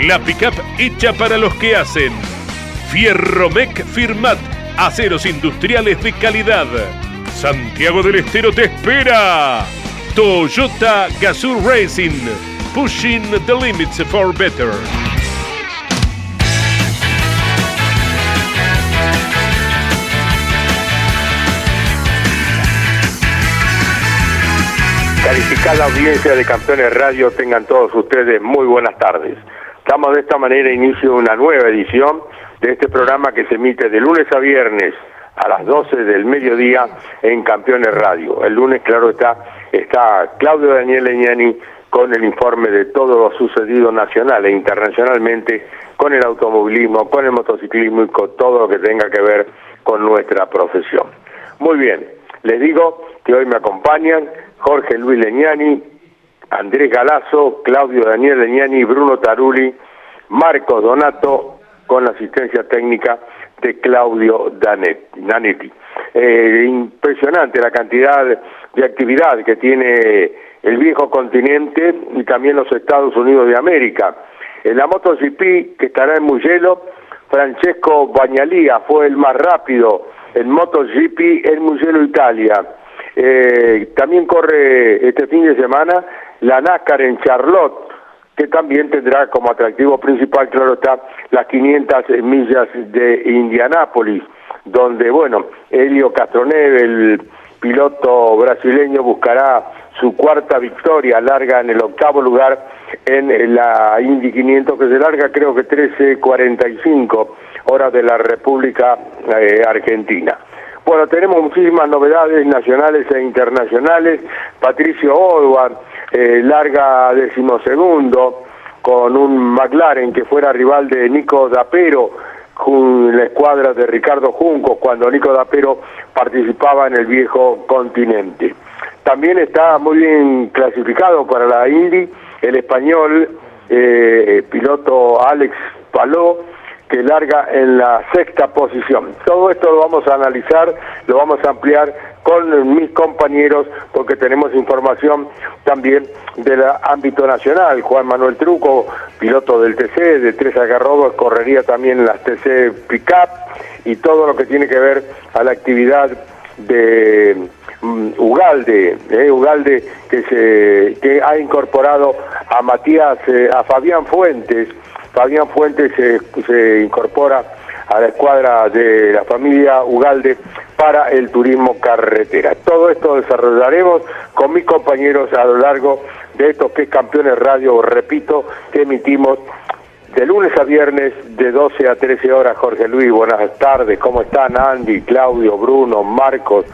La pickup hecha para los que hacen. Fierromec Firmat. Aceros industriales de calidad. Santiago del Estero te espera. Toyota Gazoo Racing. Pushing the limits for better. Calificada audiencia de Campeones Radio, tengan todos ustedes muy buenas tardes. Damos de esta manera inicio una nueva edición de este programa que se emite de lunes a viernes a las 12 del mediodía en Campeones Radio. El lunes, claro está, está Claudio Daniel Leñani con el informe de todo lo sucedido nacional e internacionalmente con el automovilismo, con el motociclismo y con todo lo que tenga que ver con nuestra profesión. Muy bien, les digo que hoy me acompañan Jorge Luis Leñani, Andrés Galazo, Claudio Daniel Leñani, Bruno Taruli, Marco Donato, con la asistencia técnica de Claudio Danetti. Eh, impresionante la cantidad de actividad que tiene el viejo continente y también los Estados Unidos de América. En la MotoGP, que estará en Mugello, Francesco Bañalía fue el más rápido en MotoGP en Mugello, Italia. Eh, también corre este fin de semana la NASCAR en Charlotte, que también tendrá como atractivo principal, claro está, las 500 millas de Indianápolis, donde, bueno, Helio Castroneve, el piloto brasileño, buscará su cuarta victoria, larga en el octavo lugar en la Indy 500, que se larga creo que 13.45 horas de la República eh, Argentina. Bueno, tenemos muchísimas novedades nacionales e internacionales. Patricio Odward, eh, larga decimosegundo, con un McLaren que fuera rival de Nico Dapero, en la escuadra de Ricardo Junco, cuando Nico Dapero participaba en el viejo continente. También está muy bien clasificado para la Indy el español eh, piloto Alex Paló, que larga en la sexta posición. Todo esto lo vamos a analizar, lo vamos a ampliar con mis compañeros porque tenemos información también del ámbito nacional. Juan Manuel Truco, piloto del TC, de Tres Agarrobos, correría también las TC Pickup y todo lo que tiene que ver a la actividad de mm, Ugalde, eh, Ugalde que se que ha incorporado a Matías, eh, a Fabián Fuentes, Fabián Fuentes se, incorpora a la escuadra de la familia Ugalde para el turismo carretera. Todo esto desarrollaremos con mis compañeros a lo largo de estos que es Campeones Radio, repito, que emitimos de lunes a viernes de 12 a 13 horas. Jorge Luis, buenas tardes, ¿cómo están Andy, Claudio, Bruno, Marcos?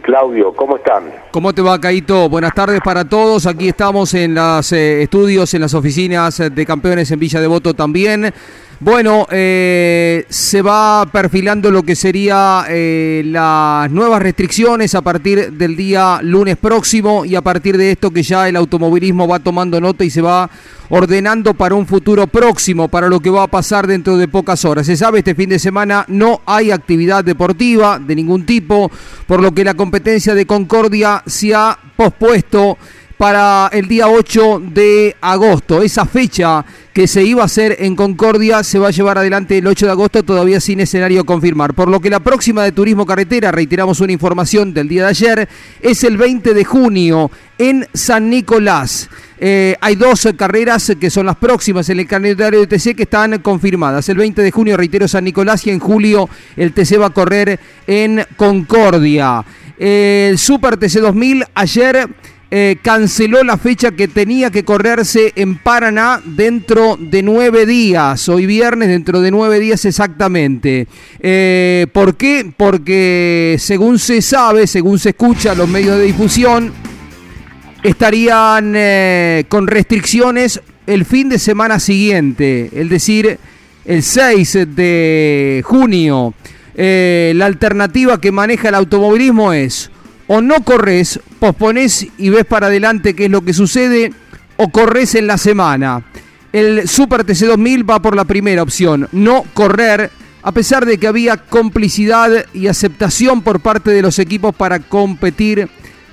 Claudio, ¿cómo están? ¿Cómo te va, Caito? Buenas tardes para todos. Aquí estamos en los eh, estudios, en las oficinas de campeones en Villa Devoto también. Bueno, eh, se va perfilando lo que sería eh, las nuevas restricciones a partir del día lunes próximo y a partir de esto que ya el automovilismo va tomando nota y se va ordenando para un futuro próximo, para lo que va a pasar dentro de pocas horas. Se sabe, este fin de semana no hay actividad deportiva de ningún tipo, por lo que la competencia de Concordia se ha pospuesto para el día 8 de agosto. Esa fecha que se iba a hacer en Concordia se va a llevar adelante el 8 de agosto, todavía sin escenario confirmar. Por lo que la próxima de Turismo Carretera, reiteramos una información del día de ayer, es el 20 de junio en San Nicolás. Eh, hay dos carreras que son las próximas en el calendario de TC que están confirmadas. El 20 de junio, reitero, San Nicolás y en julio el TC va a correr en Concordia. El Super TC 2000 ayer eh, canceló la fecha que tenía que correrse en Paraná dentro de nueve días, hoy viernes dentro de nueve días exactamente. Eh, ¿Por qué? Porque según se sabe, según se escucha los medios de difusión, estarían eh, con restricciones el fin de semana siguiente, es decir, el 6 de junio. la alternativa que maneja el automovilismo es o no corres, pospones y ves para adelante qué es lo que sucede, o corres en la semana. El Super TC 2000 va por la primera opción, no correr, a pesar de que había complicidad y aceptación por parte de los equipos para competir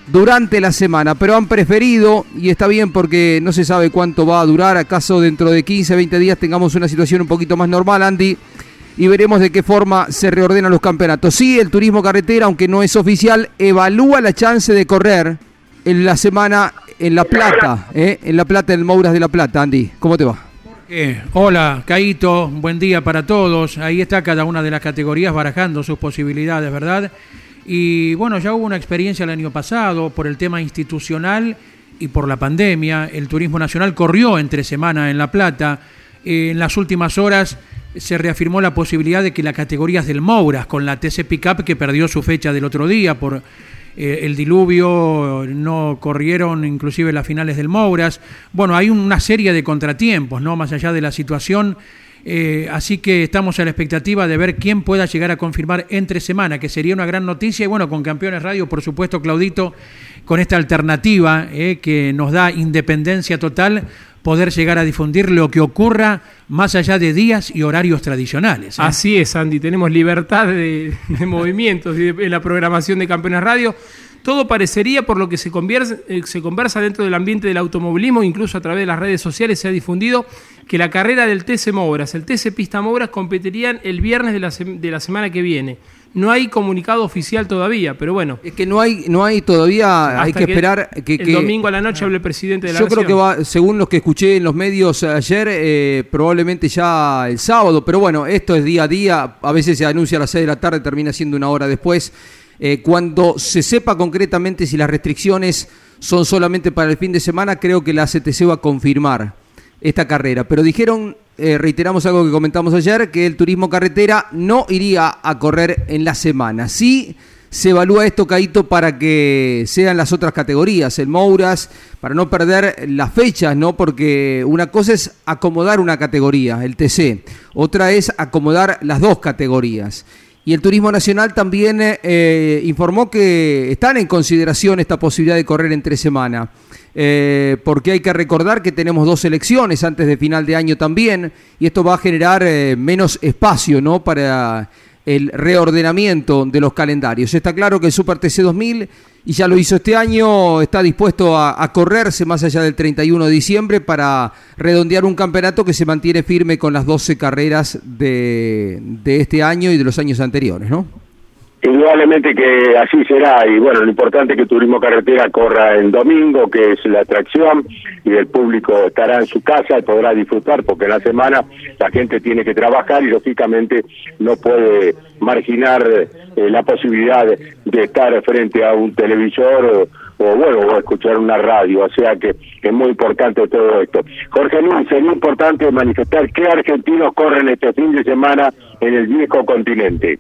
durante la semana, pero han preferido, y está bien porque no se sabe cuánto va a durar, acaso dentro de 15, 20 días tengamos una situación un poquito más normal, Andy, y veremos de qué forma se reordenan los campeonatos. Sí, el turismo carretera, aunque no es oficial, evalúa la chance de correr en la semana en La Plata, ¿eh? en La Plata, en Mouras de La Plata. Andy, ¿cómo te va? hola, Caito, buen día para todos. Ahí está cada una de las categorías barajando sus posibilidades, ¿verdad? Y bueno, ya hubo una experiencia el año pasado por el tema institucional y por la pandemia. El turismo nacional corrió entre semana en La Plata. en las últimas horas se reafirmó la posibilidad de que las categorías del Mouras, con la TC Pickup que perdió su fecha del otro día por eh, el diluvio, no corrieron inclusive las finales del Mouras. Bueno, hay una serie de contratiempos, ¿no? Más allá de la situación. Eh, así que estamos a la expectativa de ver quién pueda llegar a confirmar entre semana, que sería una gran noticia. Y bueno, con Campeones Radio, por supuesto, Claudito, con esta alternativa eh, que nos da independencia total poder llegar a difundir lo que ocurra más allá de días y horarios tradicionales. ¿eh? Así es, Andy, tenemos libertad de, movimientos y de, la programación de Campeones Radio. Todo parecería, por lo que eh, se conversa dentro del ambiente del automovilismo, incluso a través de las redes sociales se ha difundido que la carrera del TC Mobras, el TC Pista Mobras competirían el viernes de la, de la semana que viene. No hay comunicado oficial todavía, pero bueno. Es que no hay, no hay todavía, hay que, esperar que, el domingo a la noche hable el presidente de la Yo creo que va, según los que escuché en los medios ayer, eh, probablemente ya el sábado, pero bueno, esto es día a día, a veces se anuncia a las 6 de la tarde, termina siendo una hora después. Eh, cuando se sepa concretamente si las restricciones son solamente para el fin de semana, creo que la CTC va a confirmar esta carrera. Pero dijeron eh, reiteramos algo que comentamos ayer, que el turismo carretera no iría a correr en la semana. Sí se evalúa esto, Caito, para que sean las otras categorías, el Mouras, para no perder las fechas, ¿no? Porque una cosa es acomodar una categoría, el TC, otra es acomodar las dos categorías. Y el Turismo Nacional también eh, informó que están en consideración esta posibilidad de correr entre semana. Eh, porque hay que recordar que tenemos dos elecciones antes de final de año también, y esto va a generar eh, menos espacio ¿no? para el reordenamiento de los calendarios. Está claro que el Super TC 2000, y ya lo hizo este año, está dispuesto a, correrse más allá del 31 de diciembre para redondear un campeonato que se mantiene firme con las 12 carreras de, de este año y de los años anteriores, ¿no? Indudablemente que así será y bueno, lo importante es que Turismo Carretera corra en domingo, que es la atracción y el público estará en su casa y podrá disfrutar porque en la semana la gente tiene que trabajar y lógicamente no puede marginar eh, la posibilidad de, estar frente a un televisor o, bueno, o escuchar una radio, o sea que es muy importante todo esto. Jorge Luis, sería importante manifestar qué argentinos corren este fin de semana en el viejo continente.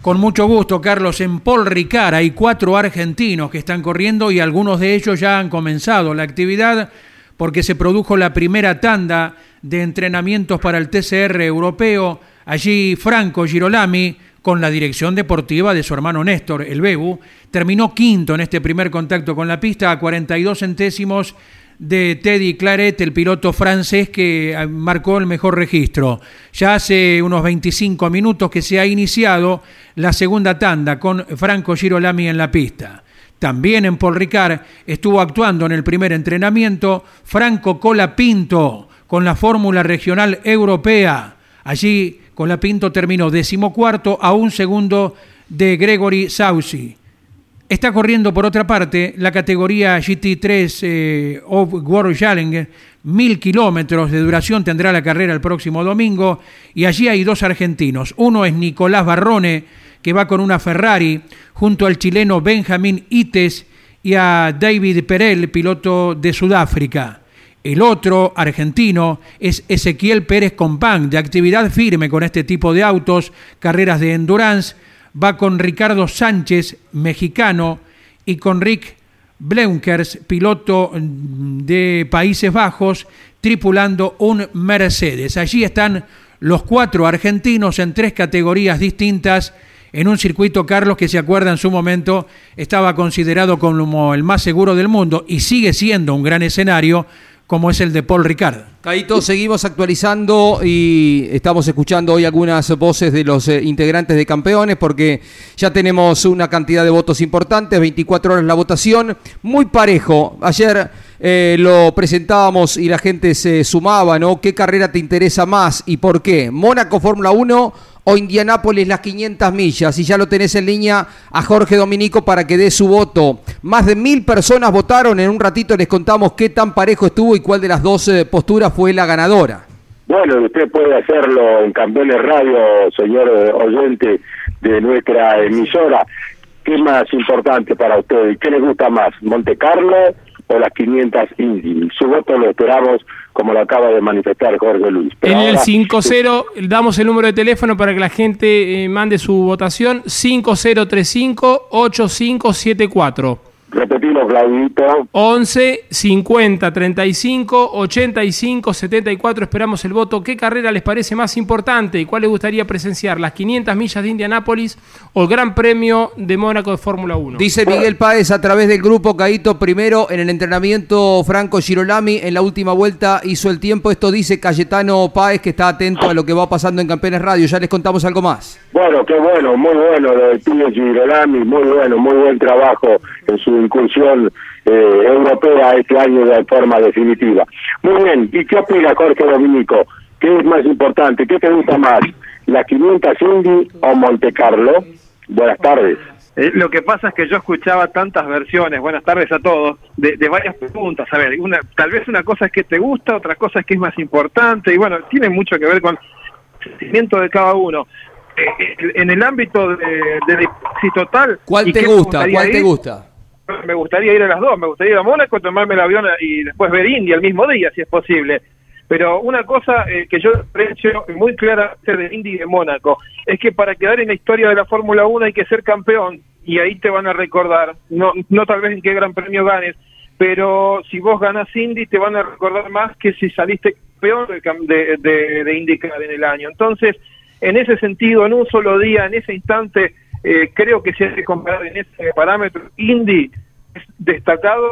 Con mucho gusto, Carlos. En Paul Ricard hay cuatro argentinos que están corriendo y algunos de ellos ya han comenzado la actividad porque se produjo la primera tanda de entrenamientos para el TCR europeo. Allí Franco Girolami, con la dirección deportiva de su hermano Néstor, el Bebu, terminó quinto en este primer contacto con la pista a 42 centésimos de Teddy Claret, el piloto francés que ah, marcó el mejor registro. Ya hace unos 25 minutos que se ha iniciado la segunda tanda con Franco Girolami en la pista. También en Paul Ricard estuvo actuando en el primer entrenamiento Franco Colapinto con la Fórmula Regional Europea. Allí Colapinto terminó decimocuarto a un segundo de Gregory Saucy. Está corriendo por otra parte la categoría GT3 eh, of World Challenge, mil kilómetros de duración tendrá la carrera el próximo domingo y allí hay dos argentinos. Uno es Nicolás Barrone, que va con una Ferrari, junto al chileno Benjamín Ites y a David Perel, piloto de Sudáfrica. El otro, argentino, es Ezequiel Pérez Compán, de actividad firme con este tipo de autos, carreras de endurance, va con Ricardo Sánchez, mexicano, y con Rick Bleunkers, piloto de Países Bajos, tripulando un Mercedes. Allí están los cuatro argentinos en tres categorías distintas en un circuito, Carlos, que se acuerda en su momento estaba considerado como el más seguro del mundo y sigue siendo un gran escenario como es el de Paul Ricard. Caito, seguimos actualizando y estamos escuchando hoy algunas voces de los eh, integrantes de campeones porque ya tenemos una cantidad de votos importantes, 24 horas la votación, muy parejo. Ayer eh, lo presentábamos y la gente se sumaba, ¿no? ¿Qué carrera te interesa más y por qué? Mónaco Fórmula 1 o Indianápolis las 500 millas. Y ya lo tenés en línea a Jorge Dominico para que dé su voto. Más de mil personas votaron. En un ratito les contamos qué tan parejo estuvo y cuál de las dos eh, posturas fue la ganadora. Bueno, usted puede hacerlo en Campeones Radio, señor eh, oyente de nuestra emisora. ¿Qué más importante para usted? ¿Qué le gusta más? ¿Monte Carlo o las 500 Indy? Su voto lo esperamos como lo acaba de manifestar Jorge Luis. en el 5-0 damos el número de teléfono para que la gente eh, mande su votación, 5035-8574. Repetimos, Claudito. 11 50 35 85 74. Esperamos el voto. ¿Qué carrera les parece más importante y cuál les gustaría presenciar? ¿Las 500 millas de Indianápolis o el Gran Premio de Mónaco de Fórmula 1? Dice Miguel Páez a través del grupo Caíto primero en el entrenamiento Franco Girolami. En la última vuelta hizo el tiempo. Esto dice Cayetano Páez que está atento a lo que va pasando en Campeones Radio. Ya les contamos algo más. Bueno, qué bueno, muy bueno lo de Tío Girolami. Muy bueno, muy buen trabajo en su incursión eh, europea este año de forma definitiva. Muy bien, ¿y qué opina Jorge Dominico? ¿Qué es más importante? ¿Qué te gusta más? ¿La 500 Indy o Monte Carlo? Buenas tardes. Eh, lo que pasa es que yo escuchaba tantas versiones, buenas tardes a todos, de, varias preguntas. A ver, una, tal vez una cosa es que te gusta, otra cosa es que es más importante, y bueno, tiene mucho que ver con el sentimiento de cada uno. Eh, en el ámbito de, de, total... ¿Cuál te gusta? ¿Cuál te gusta? Me gustaría ir a las dos, me gustaría ir a Mónaco, tomarme el avión y después ver India el mismo día, si es posible. Pero una cosa eh, que yo aprecio muy clara de India y de Mónaco es que para quedar en la historia de la Fórmula 1 hay que ser campeón y ahí te van a recordar, no, no tal vez en qué gran premio ganes, pero si vos ganas Indy te van a recordar más que si saliste campeón de, de, de en el año. Entonces, en ese sentido, en un solo día, en ese instante, eh, creo que si hay que comparar en ese parámetro, Indy es destacado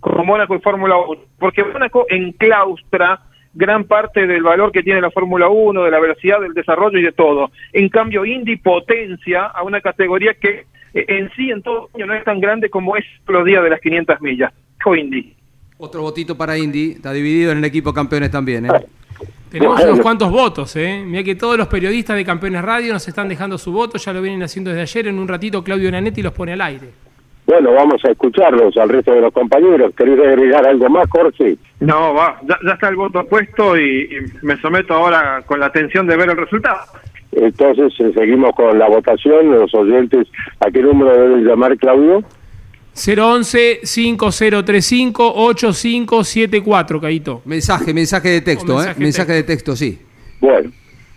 como Mónaco y Fórmula 1, porque Mónaco enclaustra gran parte del valor que tiene la Fórmula 1, de la velocidad, del desarrollo y de todo. En cambio, Indy potencia a una categoría que eh, en sí en todo año no es tan grande como es los días de las 500 millas. Indy. Otro votito para Indy, está dividido en el equipo campeones también. ¿eh? Tenemos unos cuantos votos, ¿eh? Mira que todos los periodistas de Campeones Radio nos están dejando su voto, ya lo vienen haciendo desde ayer. En un ratito Claudio Nanetti los pone al aire. Bueno, vamos a escucharlos al resto de los compañeros. ¿Querés agregar algo más, Jorge? No, va, ya, está el voto puesto y, me someto ahora con la atención de ver el resultado. Entonces, eh, seguimos con la votación. Los oyentes, ¿a qué número deben llamar, Claudio? 011-5035-8574, Caito. Mensaje, mensaje de texto, ¿eh? Mensaje de texto, sí. Bueno,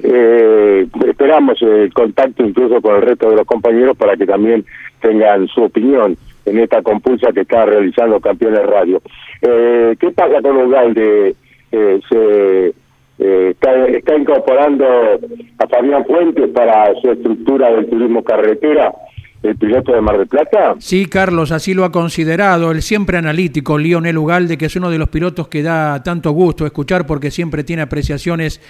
eh, esperamos el contacto incluso con el resto de los compañeros para que también tengan su opinión en esta compulsa que está realizando Campeones Radio. Eh, ¿Qué pasa con Ugalde? Eh, se eh, está, está, incorporando a Fabián Fuentes para su estructura del turismo carretera el piloto de Mar del Plata? Sí, Carlos, así lo ha considerado el siempre analítico Lionel Ugalde, que es uno de los pilotos que da tanto gusto escuchar porque siempre tiene apreciaciones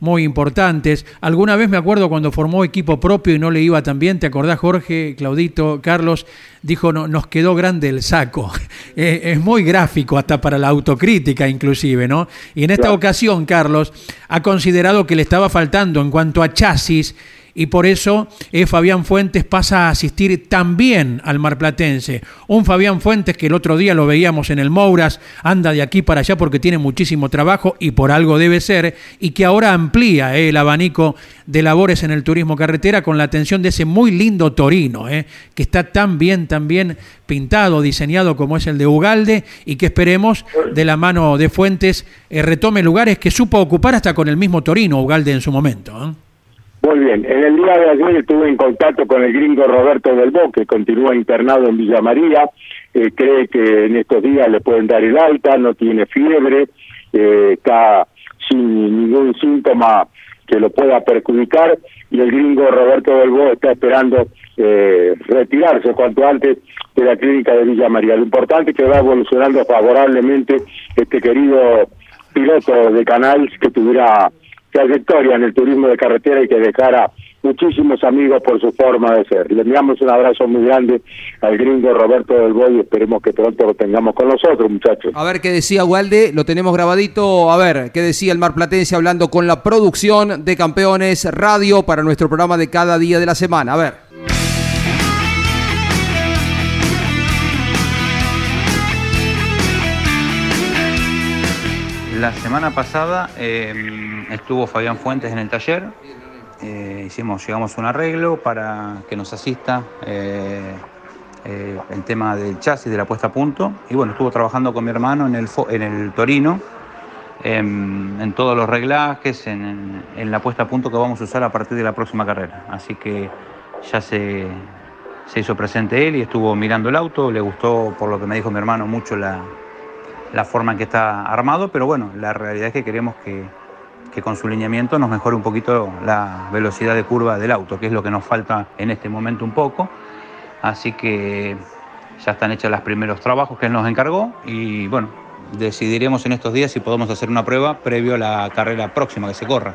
muy importantes. Alguna vez me acuerdo cuando formó equipo propio y no le iba tan bien, ¿te acordás Jorge, Claudito, Carlos? Dijo, no, nos quedó grande el saco. es muy gráfico hasta para la autocrítica inclusive, ¿no? Y en esta ocasión, Carlos, ha considerado que le estaba faltando en cuanto a chasis y por eso eh, Fabián Fuentes pasa a asistir también al marplatense. Un Fabián Fuentes que el otro día lo veíamos en el Mouras, anda de aquí para allá porque tiene muchísimo trabajo y por algo debe ser, y que ahora amplía eh, el abanico de labores en el turismo carretera con la atención de ese muy lindo Torino, eh, que está tan bien, tan bien pintado, diseñado como es el de Ugalde y que esperemos de la mano de Fuentes retome lugares que supo ocupar hasta con el mismo Torino, Ugalde en su momento. Muy bien, en el día de ayer estuve en contacto con el gringo Roberto del Bo, que continúa internado en Villa María, eh, cree que en estos días le pueden dar el alta, no tiene fiebre, eh, está sin ningún síntoma que lo pueda perjudicar. Y el gringo Roberto del está esperando eh, retirarse cuanto antes de la clínica de Villa María. Lo importante es que va evolucionando favorablemente este querido piloto de Canals que tuviera trayectoria en el turismo de carretera y que dejara muchísimos amigos por su forma de ser. Le enviamos un abrazo muy grande al gringo Roberto del Boy y esperemos que pronto lo tengamos con nosotros, muchachos. A ver qué decía Walde, lo tenemos grabadito. A ver qué decía el Mar Platense hablando con la producción de Campeones Radio para nuestro programa de cada día de la semana. A ver. La semana pasada eh, estuvo Fabián Fuentes en el taller. Eh, hicimos, llegamos a un arreglo para que nos asista eh, el tema del chasis, de la puesta a punto. Y bueno, estuvo trabajando con mi hermano en el, en el Torino, en, todos los reglajes, en, la puesta a punto que vamos a usar a partir de la próxima carrera. Así que ya se, se hizo presente él y estuvo mirando el auto. Le gustó, por lo que me dijo mi hermano, mucho la, la forma en que está armado, pero bueno, la realidad es que queremos que, con su lineamiento nos mejore un poquito la velocidad de curva del auto, que es lo que nos falta en este momento un poco. Así que ya están hechos los primeros trabajos que él nos encargó y bueno, decidiremos en estos días si podemos hacer una prueba previo a la carrera próxima que se corra.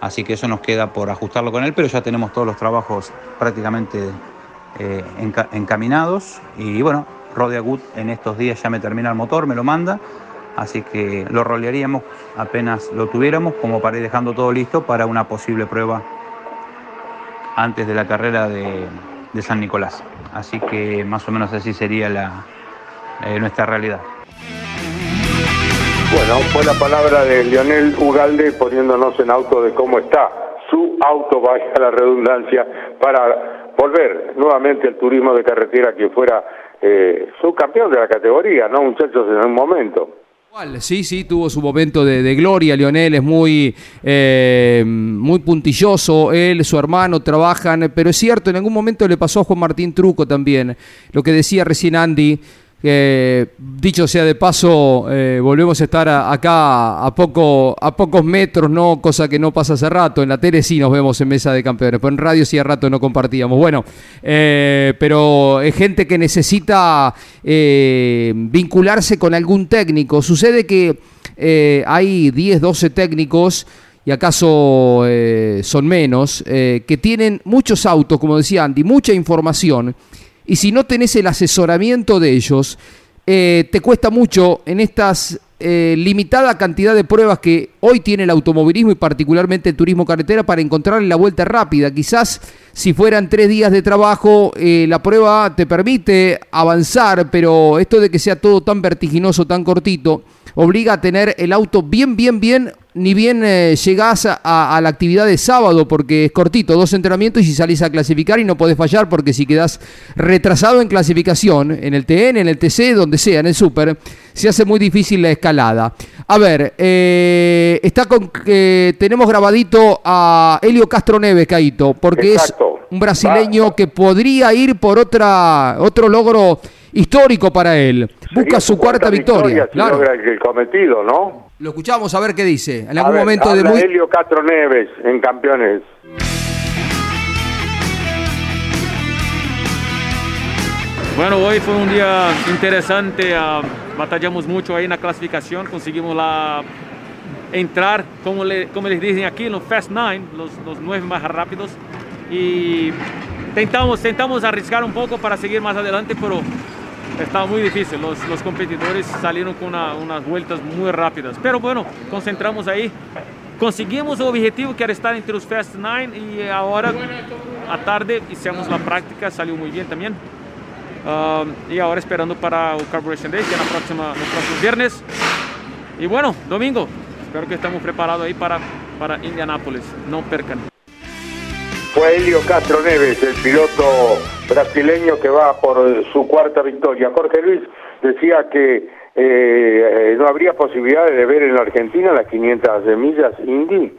Así que eso nos queda por ajustarlo con él, pero ya tenemos todos los trabajos prácticamente eh, encaminados y bueno, Good en estos días ya me termina el motor, me lo manda, así que lo rolearíamos apenas lo tuviéramos, como para ir dejando todo listo para una posible prueba antes de la carrera de, San Nicolás. Así que más o menos así sería la, eh, nuestra realidad. Bueno, fue la palabra de Lionel Ugalde poniéndonos en auto de cómo está su auto, vaya la redundancia, para volver nuevamente al turismo de carretera que fuera eh, subcampeón de la categoría, ¿no, muchachos? En un momento. Sí, sí, tuvo su momento de, gloria. Lionel es muy, eh, muy puntilloso. Él, su hermano trabajan, pero es cierto, en algún momento le pasó a Juan Martín Truco también. Lo que decía recién Andy, dicho sea de paso, eh, volvemos a estar acá a, poco, a pocos metros, ¿no? Cosa que no pasa hace rato. En la tele sí nos vemos en mesa de campeones, pero en radio sí hace rato no compartíamos. Bueno, eh, pero es gente que necesita eh, vincularse con algún técnico. Sucede que hay 10, 12 técnicos y acaso son menos, que tienen muchos autos, como decía Andy, mucha información y si no tenés el asesoramiento de ellos, eh, te cuesta mucho en estas eh, limitada cantidad de pruebas que hoy tiene el automovilismo y particularmente el turismo carretera para encontrarle la vuelta rápida. Quizás si fueran tres días de trabajo, eh, la prueba te permite avanzar, pero esto de que sea todo tan vertiginoso, tan cortito, obliga a tener el auto bien, bien, bien ni bien eh, llegás a, la actividad de sábado, porque es cortito, dos entrenamientos y si salís a clasificar y no podés fallar, porque si quedás retrasado en clasificación, en el TN, en el TC, donde sea, en el Super, se hace muy difícil la escalada. A ver, eh, está con eh, tenemos grabadito a Helio Castro Neves, Caito, porque es un brasileño que podría ir por otra otro logro histórico para él. Busca su, cuarta, victoria. claro. el cometido, ¿no? Lo escuchamos a ver qué dice. En algún momento de muy... Helio Castro Neves en Campeones. Bueno, hoy fue un día interesante, uh, batallamos mucho ahí en la clasificación, conseguimos la entrar, como, le, como les dicen aquí, en los Fast Nine, los, los nueve más rápidos, y tentamos, tentamos arriesgar un poco para seguir más adelante, pero estaba muy difícil, los, los competidores salieron con una, unas vueltas muy rápidas, pero bueno, concentramos ahí, conseguimos el objetivo que era estar entre los Fast Nine y ahora a tarde hicimos la práctica, salió muy bien también. Um, y ahora esperando para el Carburation Day, que es la próxima, viernes. Y bueno, domingo, espero que estemos preparados ahí para, para Indianápolis, no percan. Fue Helio Castro Neves, el piloto brasileño que va por su cuarta victoria. Jorge Luis decía que eh, no habría posibilidad de ver en la Argentina las 500 millas Indy.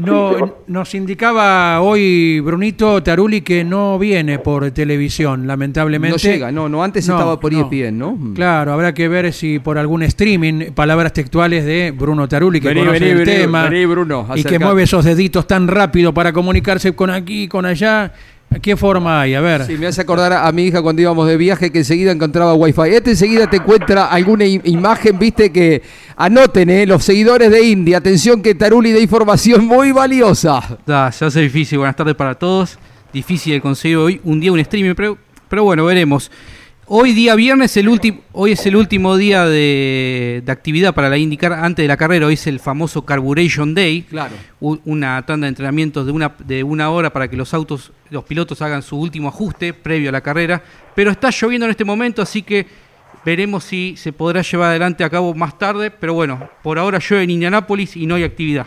No, nos indicaba hoy Brunito Taruli que no viene por televisión, lamentablemente. No llega, no, no antes No, estaba por no. ESPN, ¿no? Claro, habrá que ver si por algún streaming, palabras textuales de Bruno Taruli, que Vení, conoce vení, el vení, tema vení, Bruno, y que mueve esos deditos tan rápido para comunicarse con aquí, con allá. ¿Qué forma hay? A ver. Sí, me hace acordar a mi hija cuando íbamos de viaje que enseguida encontraba wifi. Este enseguida te encuentra alguna imagen, viste, que anoten, ¿eh? Los seguidores de India. Atención que Taruli de información muy valiosa. Da, se hace difícil. Buenas tardes para todos. Difícil de conseguir hoy un día un streaming, pero, pero bueno, veremos. Hoy día viernes, el último, hoy es el último día de, de actividad para la IndyCar antes de la carrera. Hoy es el famoso Carburation Day. Claro. Una tanda de entrenamientos de una, de una hora para que los autos, los pilotos hagan su último ajuste previo a la carrera. Pero está lloviendo en este momento, así que veremos si se podrá llevar adelante a cabo más tarde. Pero bueno, por ahora llueve en Indianápolis y no hay actividad.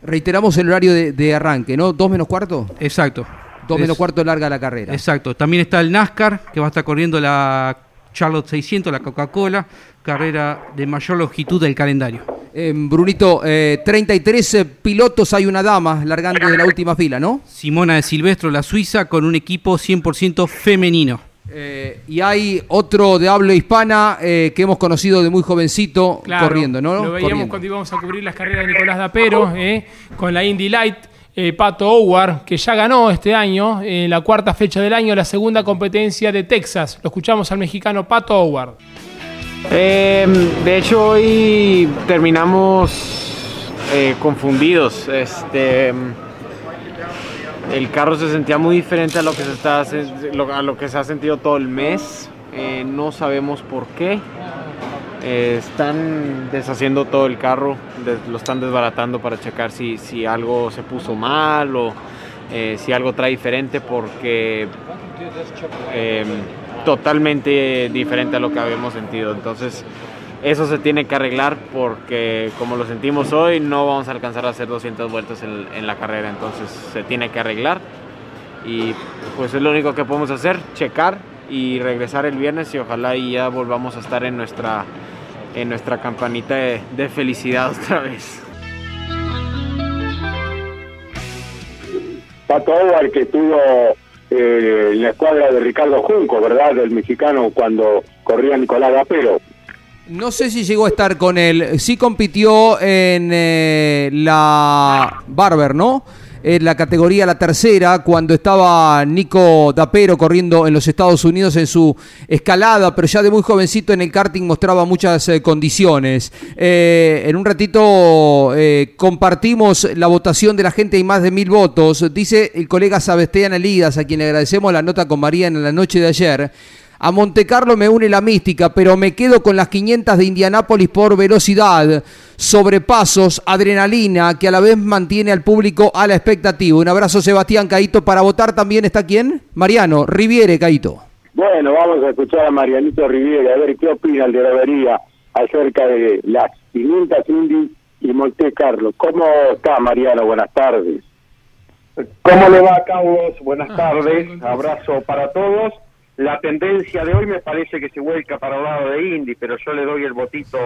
Reiteramos el horario de, de arranque, ¿no? ¿Dos menos cuarto? Exacto. Dos menos cuarto larga la carrera. Exacto. También está el NASCAR, que va a estar corriendo la Charlotte 600, la Coca-Cola, carrera de mayor longitud del calendario. Eh, Brunito, eh, 33 eh, pilotos, hay una dama largando de la última fila, ¿no? Simona de Silvestro, la suiza, con un equipo 100% femenino. Eh, y hay otro de habla hispana eh, que hemos conocido de muy jovencito Claro, corriendo, ¿no? Lo veíamos Corriendo. cuando íbamos a cubrir las carreras de Nicolás Dapero, eh, con la Indy Light. Eh, Pato Howard, que ya ganó este año, en la cuarta fecha del año, la segunda competencia de Texas. Lo escuchamos al mexicano Pato Howard. Eh, de hecho, hoy terminamos eh, confundidos. Este, el carro se sentía muy diferente a lo que se, está, a lo que se ha sentido todo el mes. Eh, no sabemos por qué. Eh, están deshaciendo todo el carro, lo están desbaratando para checar si, si algo se puso mal o eh, si algo trae diferente porque eh, totalmente diferente a lo que habíamos sentido. Entonces, eso se tiene que arreglar porque como lo sentimos hoy, no vamos a alcanzar a hacer 200 vueltas en, en la carrera. Entonces, se tiene que arreglar y pues es lo único que podemos hacer, checar y regresar el viernes y ojalá y ya volvamos a estar en nuestra, en nuestra campanita de, de felicidad otra vez. Pato Howard que estuvo eh, en la escuadra de Ricardo Junco, ¿verdad? Del mexicano cuando corría Nicolás Gapero. No sé si llegó a estar con él. Sí compitió en eh, la Barber, ¿no? En la categoría la tercera, cuando estaba Nico Dapero corriendo en los Estados Unidos en su escalada, pero ya de muy jovencito en el karting mostraba muchas eh, condiciones. Eh, en un ratito eh, compartimos la votación de la gente, hay más de mil votos. Dice el colega Sabestián Elidas, a quien le agradecemos la nota con María en la noche de ayer. A Monte Carlo me une la mística, pero me quedo con las 500 de Indianápolis por velocidad, sobrepasos, adrenalina, que a la vez mantiene al público a la expectativa. Un abrazo, Sebastián Caito. Para votar también está quién? Mariano Riviere Caito. Bueno, vamos a escuchar a Marianito Riviera, a ver qué opina el de Gravería acerca de las 500 Indy y Monte Carlo. ¿Cómo está Mariano? Buenas tardes. ¿Cómo le va, Carlos? Buenas tardes, abrazo para todos. La tendencia de hoy me parece que se vuelca para el lado de Indy, pero yo le doy el votito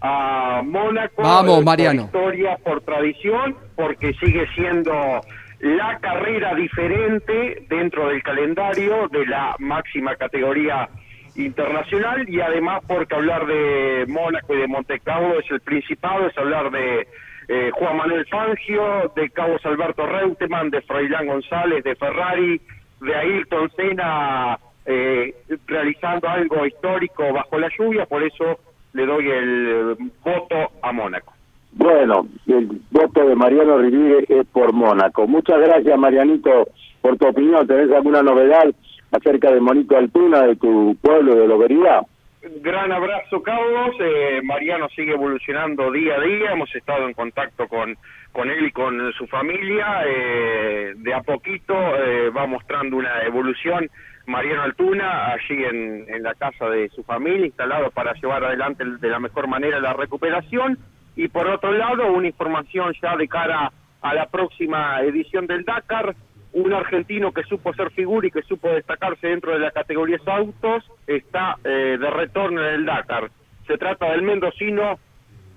a Mónaco. Vamos, Mariano. Por historia, por tradición, porque sigue siendo la carrera diferente dentro del calendario de la máxima categoría internacional y además porque hablar de Mónaco y de Monte Carlo es el principado, es hablar de eh, Juan Manuel Fangio, de Carlos Alberto Reutemann, de Froilán González, de Ferrari, de Ayrton Senna eh, realizando algo histórico bajo la lluvia, por eso le doy el voto a Mónaco. Bueno, el voto de Mariano Rivire es por Mónaco. Muchas gracias, Marianito, por tu opinión. ¿Tenés alguna novedad acerca de Monito Altuna, de tu pueblo, de Lobería? Gran abrazo, Carlos. Eh, Mariano sigue evolucionando día a día. Hemos estado en contacto con, con él y con su familia. Eh, de a poquito eh, va mostrando una evolución. Mariano Altuna, allí en, la casa de su familia, instalado para llevar adelante de la mejor manera la recuperación y por otro lado una información ya de cara a la próxima edición del Dakar, un argentino que supo ser figura y que supo destacarse dentro de la categoría autos está eh, de retorno en el Dakar. Se trata del mendocino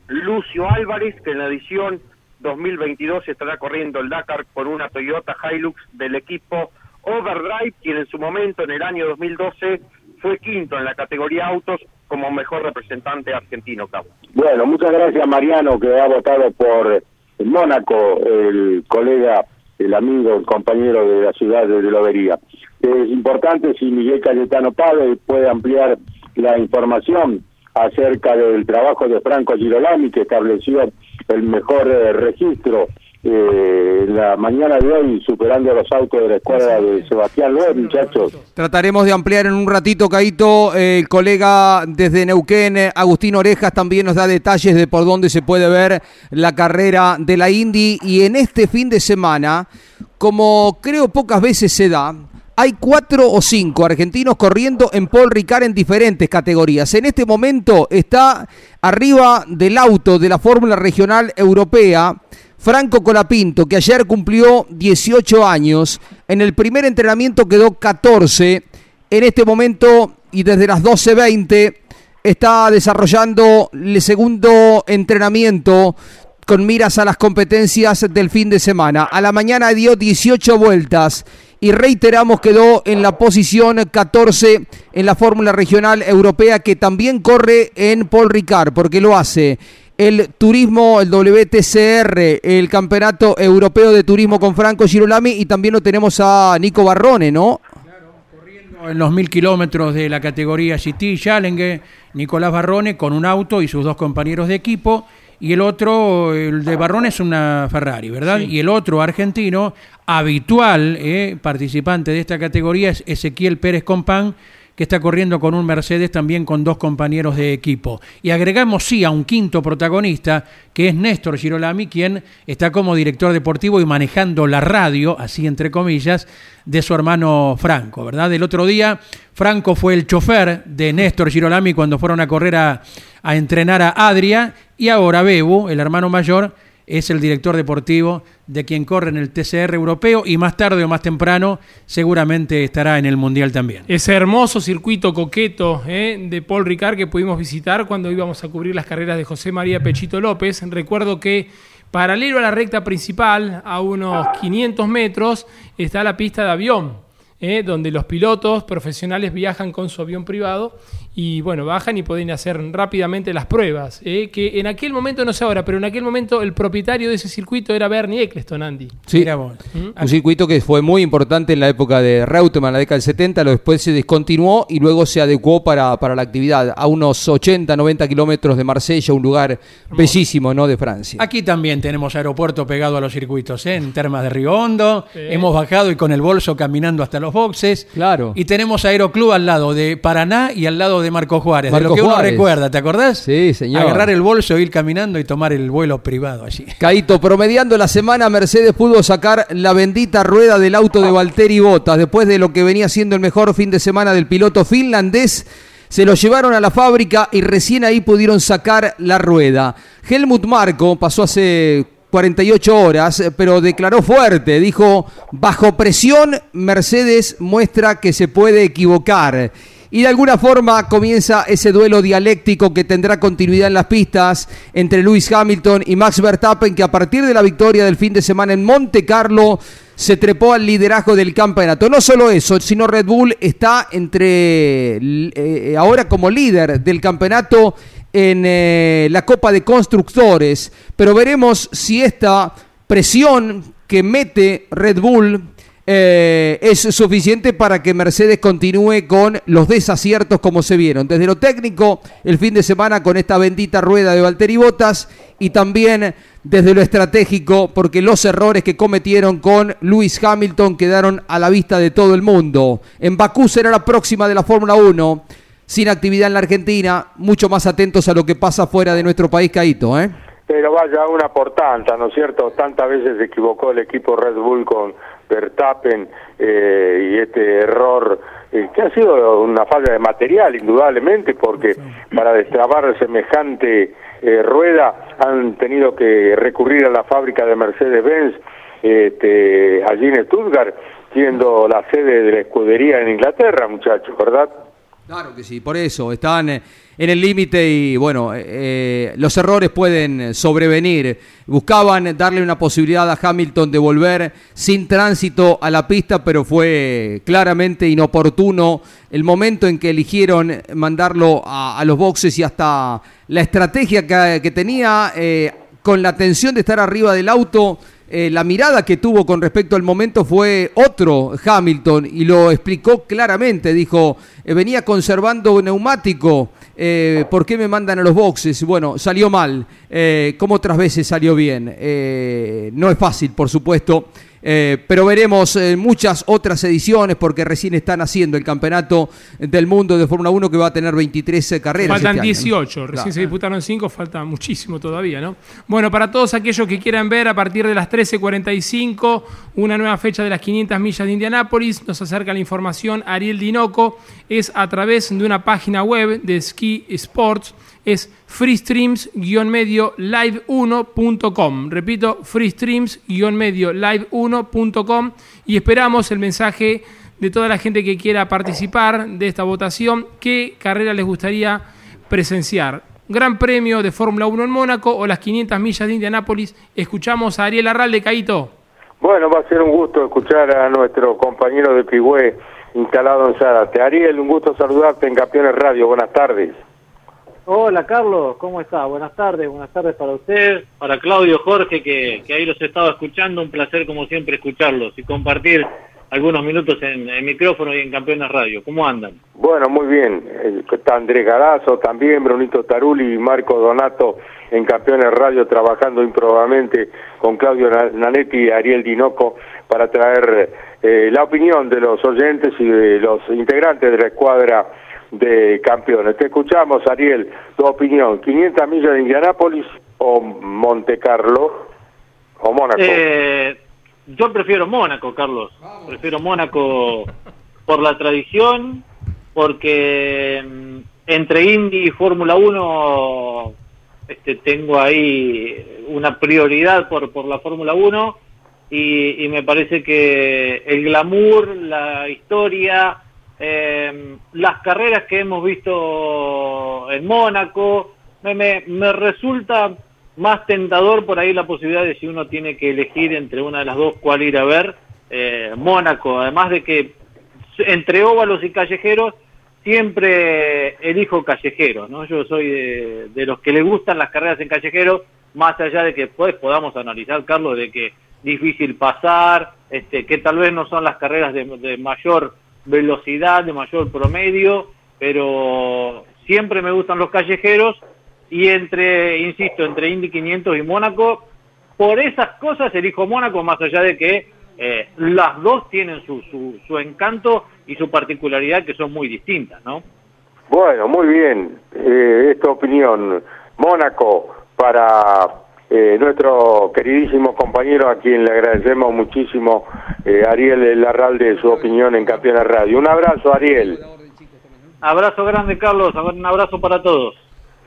Lucio Álvarez, que en la edición 2022 estará corriendo el Dakar por una Toyota Hilux del equipo Overdrive, quien en su momento, en el año 2012, fue quinto en la categoría autos como mejor representante argentino, Cabo. Bueno, muchas gracias Mariano, que ha votado por Mónaco, el colega, el amigo, el compañero de la ciudad de Lobería. Es importante si Miguel Cayetano Pade puede ampliar la información acerca del trabajo de Franco Girolami, que estableció el mejor eh, registro eh, la mañana de hoy superando los autos de la escuadra de Sebastián Loeb, muchachos. Trataremos de ampliar en un ratito, Caito. Eh, el colega desde Neuquén, Agustín Orejas, también nos da detalles de por dónde se puede ver la carrera de la Indy. Y en este fin de semana, como creo pocas veces se da, hay cuatro o cinco argentinos corriendo en Paul Ricard en diferentes categorías. En este momento está arriba del auto de la Fórmula Regional Europea Franco Colapinto, que ayer cumplió 18 años, en el primer entrenamiento quedó 14, en este momento y desde las 12.20 está desarrollando el segundo entrenamiento con miras a las competencias del fin de semana. A la mañana dio 18 vueltas y reiteramos quedó en la posición 14 en la Fórmula Regional Europea que también corre en Paul Ricard porque lo hace el turismo, el WTCR, el Campeonato Europeo de Turismo con Franco Girolami y también lo tenemos a Nico Barrone, ¿no? en los mil kilómetros de la categoría GT Challenge, Nicolás Barrone con un auto y sus dos compañeros de equipo. Y el otro, el de Barrone es una Ferrari, ¿verdad? Y el otro argentino, habitual eh, participante de esta categoría, es Ezequiel Pérez Compán que está corriendo con un Mercedes también con dos compañeros de equipo. Y agregamos sí a un quinto protagonista, que es Néstor Girolami, quien está como director deportivo y manejando la radio, así entre comillas, de su hermano Franco, ¿verdad? El otro día Franco fue el chofer de Néstor Girolami cuando fueron a correr a, a entrenar a Adria y ahora Bebu, el hermano mayor, es el director deportivo de quien corre en el TCR europeo y más tarde o más temprano seguramente estará en el Mundial también. Ese hermoso circuito coqueto eh, de Paul Ricard que pudimos visitar cuando íbamos a cubrir las carreras de José María Pechito López. Recuerdo que paralelo a la recta principal, a unos 500 metros, está la pista de avión ¿eh? donde los pilotos profesionales viajan con su avión privado y bueno, bajan y pueden hacer rápidamente las pruebas, ¿eh? que en aquel momento, no sé ahora, pero en aquel momento el propietario de ese circuito era Bernie Eccleston, Andy. Sí, ¿Mm? un circuito que fue muy importante en la época de Reutemann, la década del 70, luego después se descontinuó y luego se adecuó para, para la actividad, a unos 80, 90 kilómetros de Marsella, un lugar bellísimo, ¿no?, de Francia. Aquí también tenemos aeropuerto pegado a los circuitos, ¿eh? en Termas de Río Hondo, hemos bajado y con el bolso caminando hasta los boxes. Claro. Y tenemos Aeroclub al lado de Paraná y al lado de Marco Juárez. de lo que uno recuerda, ¿te acordás? Sí, señor. Agarrar el bolso, ir caminando y tomar el vuelo privado allí. Caito, promediando la semana, Mercedes pudo sacar la bendita rueda del auto de Valtteri Bottas después de lo que venía siendo el mejor fin de semana del piloto finlandés. Se lo llevaron a la fábrica y recién ahí pudieron sacar la rueda. Helmut Marco pasó hace 48 horas, pero declaró fuerte, dijo, bajo presión Mercedes muestra que se puede equivocar. Y de alguna forma comienza ese duelo dialéctico que tendrá continuidad en las pistas entre Lewis Hamilton y Max Verstappen, que a partir de la victoria del fin de semana en Monte Carlo se trepó al liderazgo del campeonato. No solo eso, sino Red Bull está entre eh, ahora como líder del campeonato en eh, la Copa de Constructores, pero veremos si esta presión que mete Red Bull eh, es suficiente para que Mercedes continúe con los desaciertos como se vieron. Desde lo técnico, el fin de semana con esta bendita rueda de Valtteri Bottas y también desde lo estratégico, porque los errores que cometieron con Lewis Hamilton quedaron a la vista de todo el mundo. En Bakú será la próxima de la Fórmula 1, sin actividad en la Argentina, mucho más atentos a lo que pasa fuera de nuestro país, Caito, ¿eh? Pero vaya una por tanta, ¿no es cierto? Tantas veces se equivocó el equipo Red Bull con Verstappen eh, y este error eh, que ha sido una falla de material indudablemente porque para destrabar semejante eh, rueda han tenido que recurrir a la fábrica de Mercedes-Benz este, allí en Stuttgart siendo la sede de la escudería en Inglaterra muchachos verdad Claro que sí, por eso están eh, en el límite y bueno, eh, eh, los errores pueden sobrevenir. Buscaban darle una posibilidad a Hamilton de volver sin tránsito a la pista, pero fue claramente inoportuno el momento en que eligieron mandarlo a, los boxes y hasta la estrategia que, tenía con la tensión de estar arriba del auto eh, la mirada que tuvo con respecto al momento fue otro Hamilton y lo explicó claramente. Dijo, eh, venía conservando neumático, eh, ¿por qué me mandan a los boxes? Bueno, salió mal, como otras veces salió bien. no es fácil, por supuesto. Eh, pero veremos eh, muchas otras ediciones porque recién están haciendo el campeonato del mundo de Fórmula 1 que va a tener 23 eh, carreras. Faltan 18, este recién se disputaron 5, falta muchísimo todavía, ¿no? Bueno, para todos aquellos que quieran ver a partir de las 13.45 una nueva fecha de las 500 millas de Indianápolis, nos acerca la información Ariel Dinoco, es a través de una página web de Ski Sports es freestreams-medio live1.com. Repito, freestreams-medio live1.com y esperamos el mensaje de toda la gente que quiera participar de esta votación, qué carrera les gustaría presenciar. Gran Premio de Fórmula 1 en Mónaco o las 500 millas de Indianápolis. Escuchamos a Ariel Arral de Caito. Bueno, va a ser un gusto escuchar a nuestro compañero de Pigüé instalado en Zárate. Ariel, un gusto saludarte en Campeones Radio. Buenas tardes. Hola Carlos, ¿cómo está? Buenas tardes, buenas tardes para usted, para Claudio, Jorge, que, ahí los he estado escuchando, un placer como siempre escucharlos y compartir algunos minutos en, el micrófono y en Campeones Radio. ¿Cómo andan? Bueno, muy bien. Está Andrés Garazo también, Brunito Taruli y Marco Donato en Campeones Radio trabajando improbablemente con Claudio Nanetti y Ariel Dinoco para traer eh, la opinión de los oyentes y de los integrantes de la escuadra de campeones. Te escuchamos, Ariel, tu opinión. ¿500 millas de Indianápolis o Monte Carlo o Mónaco? Eh, yo prefiero Mónaco, Carlos. Prefiero Mónaco por la tradición, porque mm, entre Indy y Fórmula 1 este, tengo ahí una prioridad por, por la Fórmula 1 y, y me parece que el glamour, la historia, eh, las carreras que hemos visto en Mónaco, me, me, resulta más tentador por ahí la posibilidad de si uno tiene que elegir entre una de las dos cuál ir a ver. Eh, Mónaco, además de que entre óvalos y callejeros siempre elijo callejeros, ¿no? Yo soy de, los que le gustan las carreras en callejeros, más allá de que pues podamos analizar, Carlos, de que difícil pasar, este, que tal vez no son las carreras de, de mayor velocidad, de mayor promedio, pero siempre me gustan los callejeros y entre, insisto, entre Indy 500 y Mónaco, por esas cosas elijo Mónaco, más allá de que eh, las dos tienen su, su, encanto y su particularidad que son muy distintas, ¿no? Bueno, muy bien, eh, esta opinión. Mónaco para eh, nuestro queridísimo compañero a quien le agradecemos muchísimo, eh, Ariel Larralde, su opinión en Campeones Radio. Un abrazo, Ariel. Abrazo grande, Carlos. Un abrazo para todos.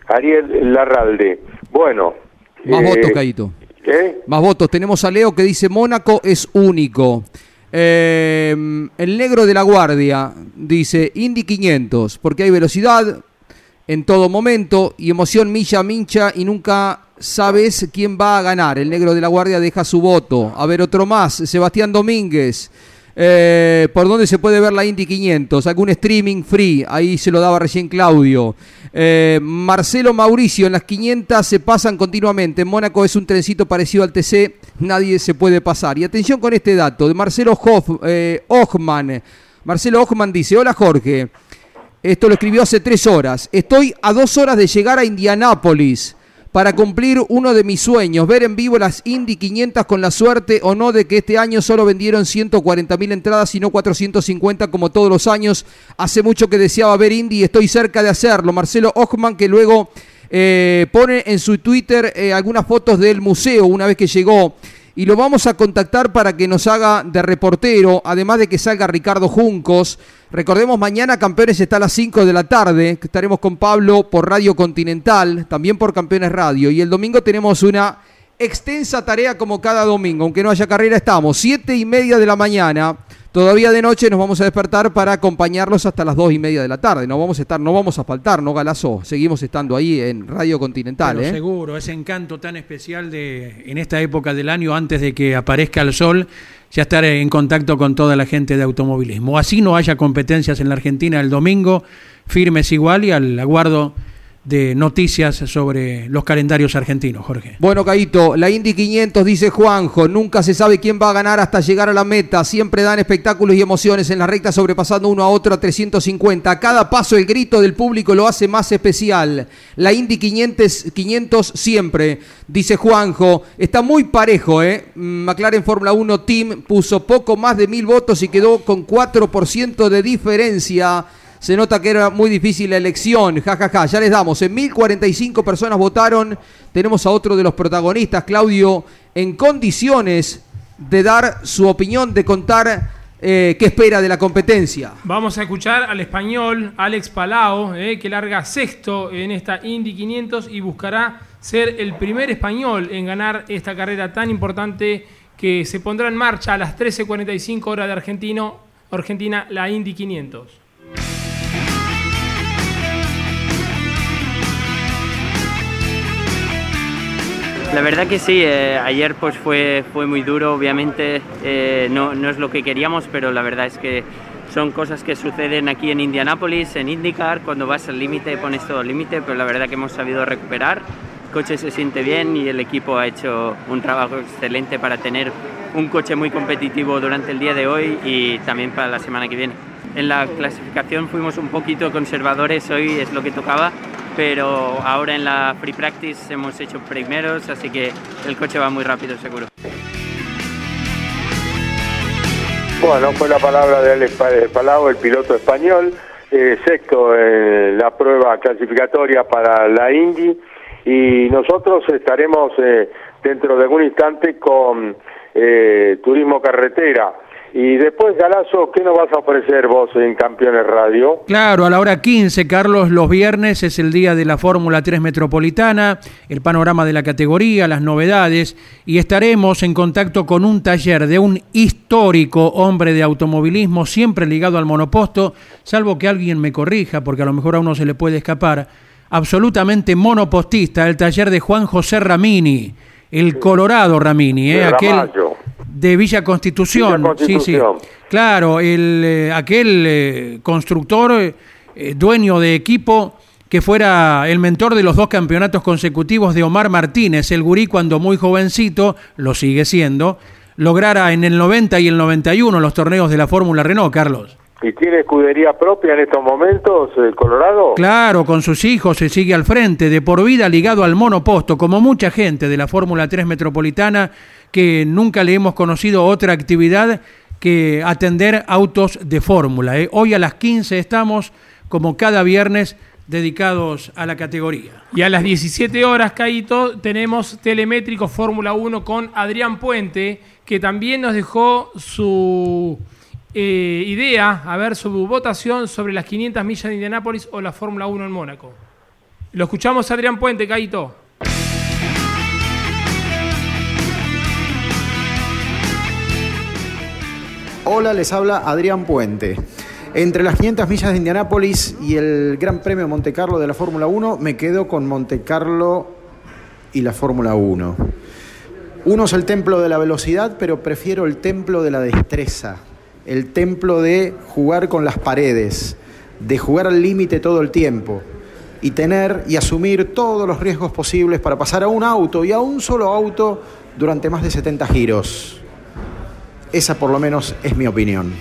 Ariel Larralde. Bueno. Más eh, votos, Caíto. Más votos. Tenemos a Leo que dice Mónaco es único. el negro de la guardia dice Indy 500, porque hay velocidad en todo momento y emoción milla mincha y nunca sabes quién va a ganar. El negro de la guardia deja su voto. A ver, otro más. Sebastián Domínguez. Eh, ¿Por dónde se puede ver la Indy 500? ¿Algún streaming free? Ahí se lo daba recién Claudio. Eh, Marcelo Mauricio, en las 500 se pasan continuamente. En Mónaco es un trencito parecido al TC nadie se puede pasar. Y atención con este dato de Marcelo Hoff, eh. Marcelo dice, hola Jorge, esto lo escribió hace tres horas, estoy a dos horas de llegar a Indianápolis para cumplir uno de mis sueños, ver en vivo las Indy 500 con la suerte o no de que este año solo vendieron 140 mil entradas y no 450 como todos los años. Hace mucho que deseaba ver Indy y estoy cerca de hacerlo. Marcelo Ochman que luego eh, pone en su Twitter eh, algunas fotos del museo una vez que llegó y lo vamos a contactar para que nos haga de reportero, además de que salga Ricardo Juncos. Recordemos, mañana Campeones está a las 5 de la tarde, que estaremos con Pablo por Radio Continental, también por Campeones Radio. Y el domingo tenemos una extensa tarea como cada domingo, aunque no haya carrera, estamos siete y media de la mañana Todavía de noche nos vamos a despertar para acompañarlos hasta las dos y media de la tarde. No vamos a estar, no vamos a faltar, ¿no, Galazo? Seguimos estando ahí en Radio Continental, Pero ¿eh? Seguro, ese encanto tan especial de en esta época del año, antes de que aparezca el sol, ya estar en contacto con toda la gente de automovilismo. Así no haya competencias en la Argentina el domingo, firmes igual y al aguardo de noticias sobre los calendarios argentinos, Jorge. Bueno, Caito, la Indy 500, dice Juanjo, nunca se sabe quién va a ganar hasta llegar a la meta, siempre dan espectáculos y emociones en la recta sobrepasando uno a otro a 350. A cada paso el grito del público lo hace más especial. La Indy 500, 500 siempre, dice Juanjo, está muy parejo, ¿eh? McLaren Fórmula 1 Team puso poco más de mil votos y quedó con 4% de diferencia. Se nota que era muy difícil la elección. Ja, ja, ja. Ya les damos. En 1045 personas votaron. Tenemos a otro de los protagonistas, Claudio, en condiciones de dar su opinión, de contar eh, qué espera de la competencia. Vamos a escuchar al español Alex Palao, eh, que larga sexto en esta Indy 500 y buscará ser el primer español en ganar esta carrera tan importante que se pondrá en marcha a las 13.45 horas de Argentino, Argentina, la Indy 500. La verdad que sí, eh, ayer pues fue, fue muy duro, obviamente eh, no, no, es lo que queríamos, pero la verdad es que son cosas que suceden aquí en Indianápolis, en IndyCar, cuando vas al límite pones todo límite, pero la verdad que hemos sabido recuperar, el coche se siente bien y el equipo ha hecho un trabajo excelente para tener un coche muy competitivo durante el día de hoy y también para la semana que viene. En la clasificación fuimos un poquito conservadores, hoy es lo que tocaba, pero ahora en la free practice hemos hecho primeros, así que el coche va muy rápido seguro. Bueno, fue la palabra de Alex Palau, el piloto español, eh, sexto en la prueba clasificatoria para la Indy. Y nosotros estaremos eh, dentro de algún instante con eh, Turismo Carretera y después, Galazo, ¿qué nos vas a ofrecer vos en Campeones Radio? Claro, a la hora 15, Carlos, los viernes es el día de la Fórmula 3 Metropolitana, el panorama de la categoría, las novedades, y estaremos en contacto con un taller de un histórico hombre de automovilismo, siempre ligado al monoposto, salvo que alguien me corrija, porque a lo mejor a uno se le puede escapar, absolutamente monopostista, el taller de Juan José Ramini, el Colorado Ramini, ¿eh? aquel de Villa Constitución. Sí, sí. Claro, el, eh, aquel eh, constructor, eh, dueño de equipo que fuera el mentor de los dos campeonatos consecutivos de Omar Martínez, el gurí cuando muy jovencito, lo sigue siendo, lograra en el 90 y el 91 los torneos de la Fórmula Renault, Carlos. ¿Y tiene escudería propia en estos momentos el Colorado? Claro, con sus hijos se sigue al frente, de por vida ligado al monoposto, como mucha gente de la Fórmula 3 Metropolitana que nunca le hemos conocido otra actividad que atender autos de fórmula. ¿eh? Hoy a las 15 estamos, como cada viernes, dedicados a la categoría. Y a las 17 horas, Caito, tenemos Telemétrico Fórmula 1 con Adrián Puente, que también nos dejó su eh, idea, a ver, su votación sobre las 500 millas de Indianápolis o la Fórmula 1 en Mónaco. Lo escuchamos, Adrián Puente, Caito. Hola, les habla Adrián Puente. Entre las 500 millas de Indianápolis y el Gran Premio Monte Carlo de la Fórmula 1, me quedo con Monte Carlo y la Fórmula 1. Uno es el templo de la velocidad, pero prefiero el templo de la destreza, el templo de jugar con las paredes, de jugar al límite todo el tiempo. y tener y asumir todos los riesgos posibles para pasar a un auto y a un solo auto durante más de 70 giros. Esa por lo menos es mi opinión.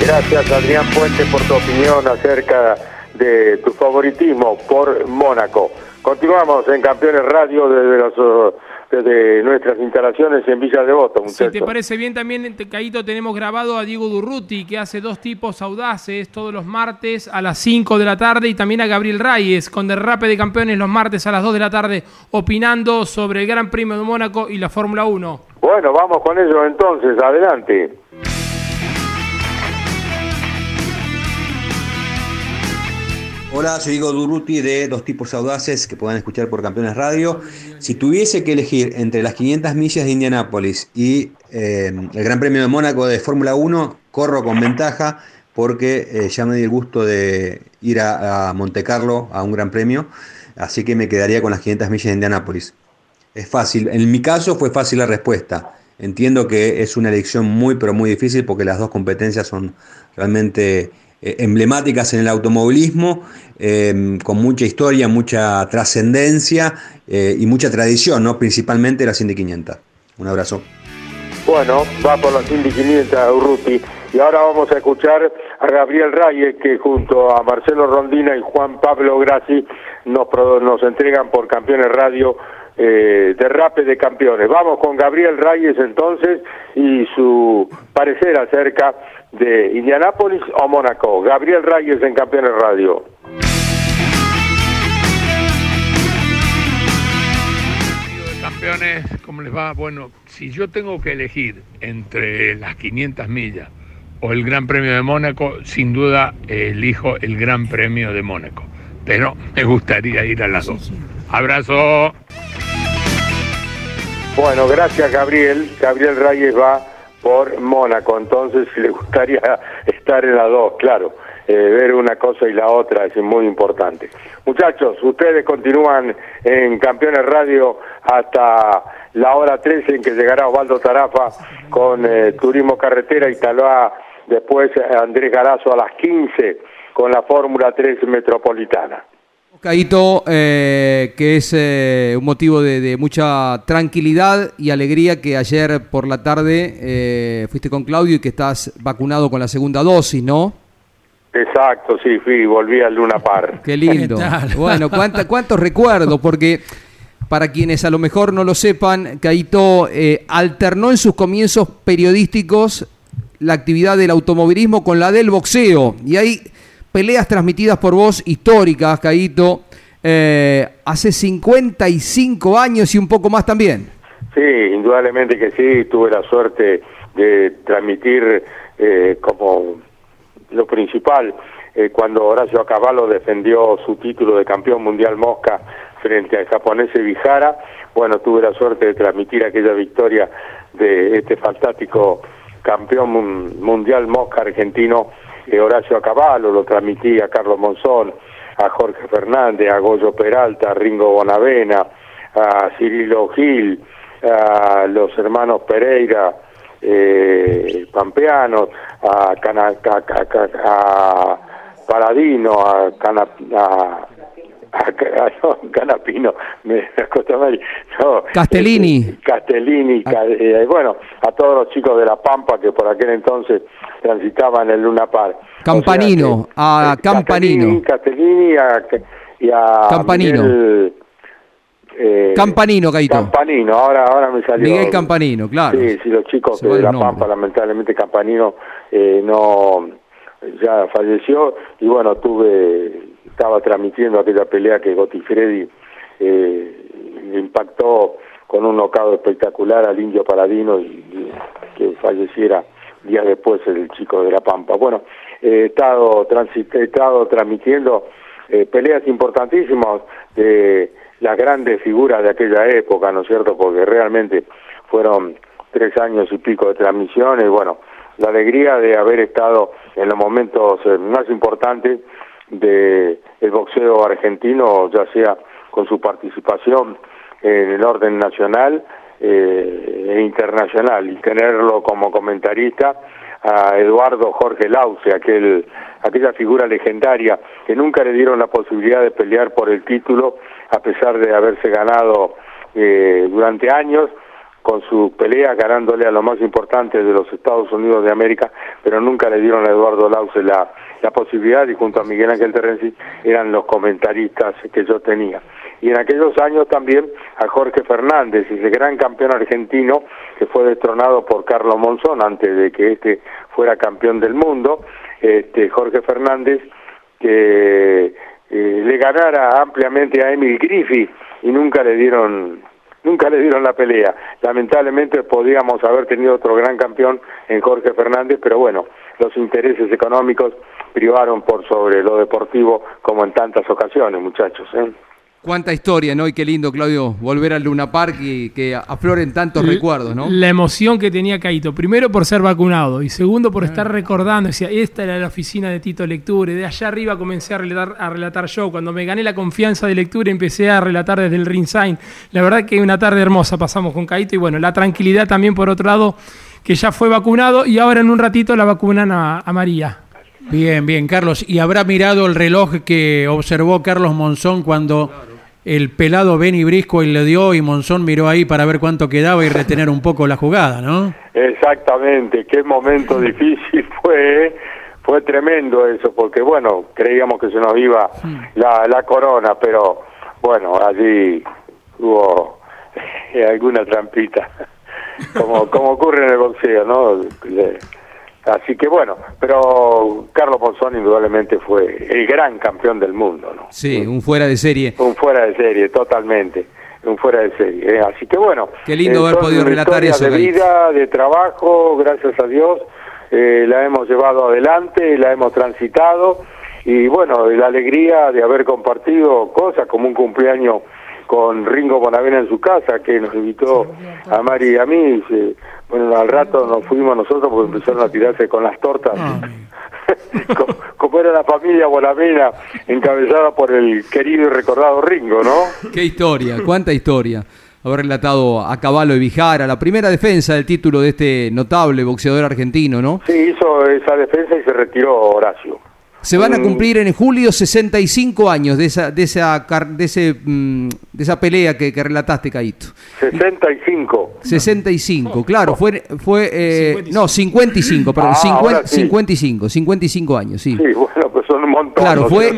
Gracias Adrián Puente por tu opinión acerca de tu favoritismo por Mónaco. Continuamos en Campeones Radio desde los desde nuestras instalaciones en Villa Devoto. Si te parece bien, también, Caíto, tenemos grabado a Diego Durruti, que hace dos tipos audaces todos los martes a las 5 de la tarde, y también a Gabriel Reyes, con Derrape de Campeones los martes a las 2 de la tarde, opinando sobre el Gran Premio de Mónaco y la Fórmula 1. Bueno, vamos con ello entonces, adelante. Hola, soy Diego Duruti de Dos Tipos Audaces que puedan escuchar por Campeones Radio. Si tuviese que elegir entre las 500 millas de Indianápolis y eh, el Gran Premio de Mónaco de Fórmula 1, corro con ventaja porque eh, ya me di el gusto de ir a, a Monte Carlo a un Gran Premio, así que me quedaría con las 500 millas de Indianápolis. Es fácil, en mi caso fue fácil la respuesta. Entiendo que es una elección muy, pero muy difícil porque las dos competencias son realmente emblemáticas en el automovilismo, eh, con mucha historia, mucha trascendencia eh, y mucha tradición, ¿no? principalmente las Indy 500. Un abrazo. Bueno, va por las Indy 500 Urruti. Y ahora vamos a escuchar a Gabriel Reyes, que junto a Marcelo Rondina y Juan Pablo Grassi nos, nos entregan por Campeones Radio eh, derrape de campeones. Vamos con Gabriel Reyes entonces y su parecer acerca de Indianápolis o Mónaco. Gabriel Reyes en Campeones Radio. Campeones, ¿cómo les va? Bueno, si yo tengo que elegir entre las 500 millas o el Gran Premio de Mónaco, sin duda elijo el Gran Premio de Mónaco. Pero me gustaría ir a las dos. Abrazo. Bueno, gracias Gabriel. Gabriel Reyes va por Mónaco, entonces si le gustaría estar en las dos, claro, eh, ver una cosa y la otra es muy importante. Muchachos, ustedes continúan en Campeones Radio hasta la hora 13 en que llegará Osvaldo Tarafa con eh, Turismo Carretera y tal después Andrés Garazo a las 15 con la Fórmula 3 Metropolitana. Caito, eh, que es eh, un motivo de, mucha tranquilidad y alegría que ayer por la tarde eh, fuiste con Claudio y que estás vacunado con la segunda dosis, ¿no? Exacto, sí, fui, volví al Luna Par. Qué lindo. bueno, ¿cuántos recuerdos? Porque para quienes a lo mejor no lo sepan, Caito alternó en sus comienzos periodísticos la actividad del automovilismo con la del boxeo. Y hay peleas transmitidas por vos históricas, Caíto, eh, hace 55 años y un poco más también. Sí, indudablemente que sí, tuve la suerte de transmitir eh, como lo principal eh, cuando Horacio Caballo defendió su título de campeón mundial mosca frente al japonés Vijara. Bueno, tuve la suerte de transmitir aquella victoria de este fantástico campeón mundial mosca argentino Horacio Acaballo, lo transmití a Carlos Monzón, a Jorge Fernández, a Goyo Peralta, a Ringo Bonavena, a Cirilo Gil, a los hermanos Pereira, eh, a, Cana, a Paradino, a, Cana, a no, Canapino, me no, Castellini. Este, Castellini, ah. eh, bueno, a todos los chicos de La Pampa que por aquel entonces transitaban el Luna Par. Campanino, a eh, Campanino. Castellini, y a Campanino. eh, Campanino, Gaito. Campanino, ahora, ahora me salió. Miguel Campanino, claro. Sí, sí, los chicos de La Pampa, lamentablemente Campanino eh, no ya falleció y bueno, tuve estaba transmitiendo aquella pelea que Gotifredi eh, impactó con un nocado espectacular al indio Paladino y, que falleciera días después el chico de La Pampa. Bueno, he estado, he estado transmitiendo eh, peleas importantísimas de las grandes figuras de aquella época, ¿no es cierto? Porque realmente fueron tres años y pico de transmisiones bueno, la alegría de haber estado en los momentos eh, más importantes de el boxeo argentino, ya sea con su participación en el orden nacional eh, e internacional, y tenerlo como comentarista a Eduardo Jorge Lauce, aquel, aquella figura legendaria que nunca le dieron la posibilidad de pelear por el título a pesar de haberse ganado eh, durante años con su pelea ganándole a lo más importante de los Estados Unidos de América, pero nunca le dieron a Eduardo Lauce la, la posibilidad y junto a Miguel Ángel Terrenci eran los comentaristas que yo tenía. Y en aquellos años también a Jorge Fernández, ese gran campeón argentino que fue destronado por Carlos Monzón antes de que este fuera campeón del mundo, este Jorge Fernández que eh, le ganara ampliamente a Emil Griffith y nunca le dieron nunca le dieron la pelea. Lamentablemente podíamos haber tenido otro gran campeón en Jorge Fernández, pero bueno, los intereses económicos privaron por sobre lo deportivo como en tantas ocasiones, muchachos. ¿eh? Cuánta historia, ¿no? Y qué lindo, Claudio, volver al Luna Park y que afloren tantos recuerdos, ¿no? La emoción que tenía Caito, primero por ser vacunado y segundo por estar recordando, decía, esta era la oficina de Tito Lecture, de allá arriba comencé a relatar, a relatar yo, cuando me gané la confianza de lectura empecé a relatar desde el ringside. La verdad que una tarde hermosa pasamos con Caito y bueno, la tranquilidad también por otro lado, que ya fue vacunado y ahora en un ratito la vacunan a, a María. Bien, bien, Carlos. ¿Y habrá mirado el reloj que observó Carlos Monzón cuando el pelado Benny Brisco y le dio y Monzón miró ahí para ver cuánto quedaba y retener un poco la jugada, ¿no? Exactamente, qué momento difícil fue, fue tremendo eso, porque bueno, creíamos que se nos iba la, la corona, pero bueno, allí hubo alguna trampita, como, como ocurre en el boxeo, ¿no? Le- Así que bueno, pero Carlos Monzón indudablemente fue el gran campeón del mundo, ¿no? Sí, un fuera de serie. Un fuera de serie, totalmente. Un fuera de serie. ¿eh? Así que bueno. Qué lindo haber son podido relatar eso, De vida, de trabajo, gracias a Dios, eh, la hemos llevado adelante, la hemos transitado. Y bueno, la alegría de haber compartido cosas como un cumpleaños con Ringo Bonavena en su casa, que nos invitó a Mari y a mí. se- bueno, al rato nos fuimos nosotros porque empezaron a tirarse con las tortas. como, como era la familia Bonavena, encabezada por el querido y recordado Ringo, ¿no? Qué historia, cuánta historia. Haber relatado a Caballo y Vijara, la primera defensa del título de este notable boxeador argentino, ¿no? Sí, hizo esa defensa y se retiró Horacio. Se van a Mm. cumplir en julio 65 años de esa, de esa, de ese, mm, de esa pelea que, que relataste, Caíto. 65. 65, claro, fue, fue eh, no, 55, perdón, Ah, 50 ahora sí. 55, 55 años, sí. Sí, bueno, son un montón. Claro, ¿no fue,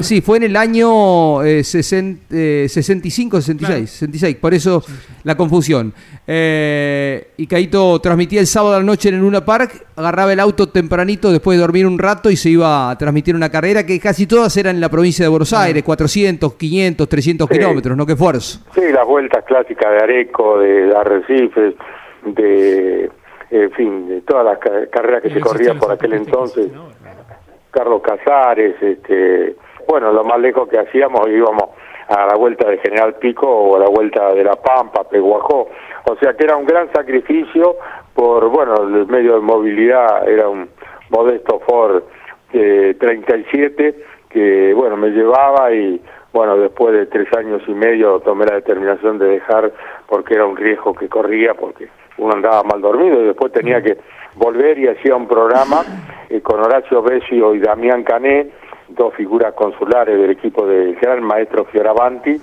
sí, fue en el año eh, sesen- eh, 65, 66, 66, por eso la confusión. Eh, y Caito transmitía el sábado a la noche en el Luna Park, agarraba el auto tempranito después de dormir un rato y se iba a transmitir una carrera que casi todas eran en la provincia de Buenos Aires, 400, 500, 300 Sí. kilómetros, ¿no? Qué esfuerzo. Sí, las vueltas clásicas de Areco, de Arrecifes, de, en fin, de todas las ca- carreras que se corrían por aquel entonces. Carlos Casares, este, bueno, lo más lejos que hacíamos íbamos a la vuelta de General Pico o a la vuelta de La Pampa, Peguajó. O sea que era un gran sacrificio por, bueno, el medio de movilidad era un modesto Ford eh, 37 que, bueno, me llevaba y, bueno, después de tres años y medio tomé la determinación de dejar porque era un riesgo que corría, porque uno andaba mal dormido y después tenía que volver y hacía un programa eh, con Horacio Besio y Damián Cané, dos figuras consulares del equipo del gran maestro Fioravanti,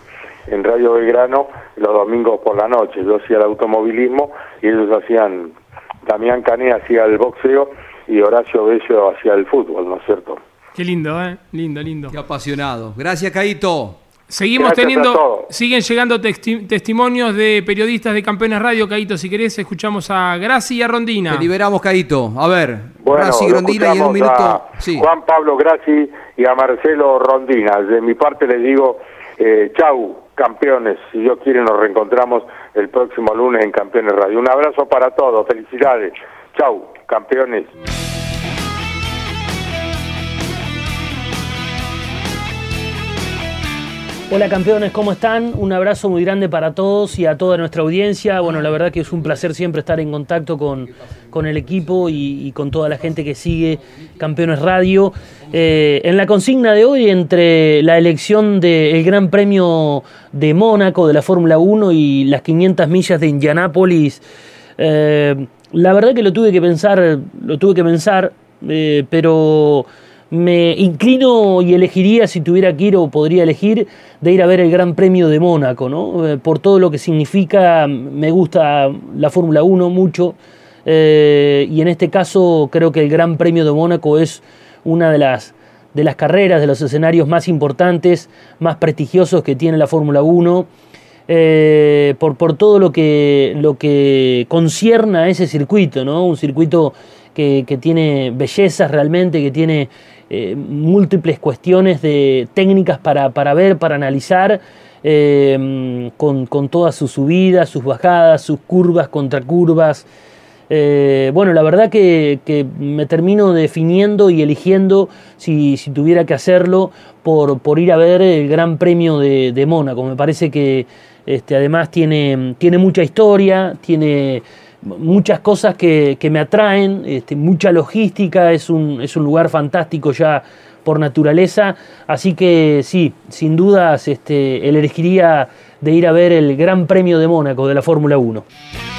en Radio Belgrano los domingos por la noche. Yo hacía el automovilismo y ellos hacían, Damián Cané hacía el boxeo y Horacio Besio hacía el fútbol, ¿no es cierto? Qué lindo, ¿eh? Lindo, lindo. Qué apasionado. Gracias, Caito. Seguimos Gracias teniendo, siguen llegando testi- testimonios de periodistas de Campeones Radio, Caito, si querés, escuchamos a Graci y a Rondina. Te liberamos, Caito. A ver, Bueno, Racing lo Grondina y en un escuchamos minuto. Sí. Juan Pablo Grassi y a Marcelo Rondina. De mi parte les digo, eh, chau, campeones. Si Dios quiere nos reencontramos el próximo lunes en Campeones Radio. Un abrazo para todos, felicidades. Chau, campeones. Hola campeones, ¿cómo están? Un abrazo muy grande para todos y a toda nuestra audiencia. Bueno, la verdad que es un placer siempre estar en contacto con, con el equipo y, con toda la gente que sigue Campeones Radio. Eh, en la consigna de hoy, entre la elección del Gran Premio de Mónaco de la Fórmula 1 y las 500 millas de Indianápolis, eh, la verdad que lo tuve que pensar, lo tuve que pensar, eh, pero me inclino y elegiría, si tuviera que ir o podría elegir, de ir a ver el Gran Premio de Mónaco, ¿no? Eh, por todo lo que significa, me gusta la Fórmula 1 mucho, eh, y en este caso creo que el Gran Premio de Mónaco es una de las, de las carreras, de los escenarios más importantes, más prestigiosos que tiene la Fórmula 1. Eh, por, por todo lo que, lo que concierna a ese circuito, ¿no? Un circuito que, que tiene bellezas realmente, que tiene eh, múltiples cuestiones de técnicas para, para ver, para analizar, eh, con, con, todas sus subidas, sus bajadas, sus curvas, contracurvas. Eh, bueno, la verdad que, que, me termino definiendo y eligiendo, si, si tuviera que hacerlo, por, por, ir a ver el Gran Premio de, de Mónaco. Me parece que este, además tiene, tiene mucha historia, tiene muchas cosas que, que me atraen, este, mucha logística, es un, es un lugar fantástico ya por naturaleza, así que sí, sin dudas este, elegiría de ir a ver el Gran Premio de Mónaco de la Fórmula 1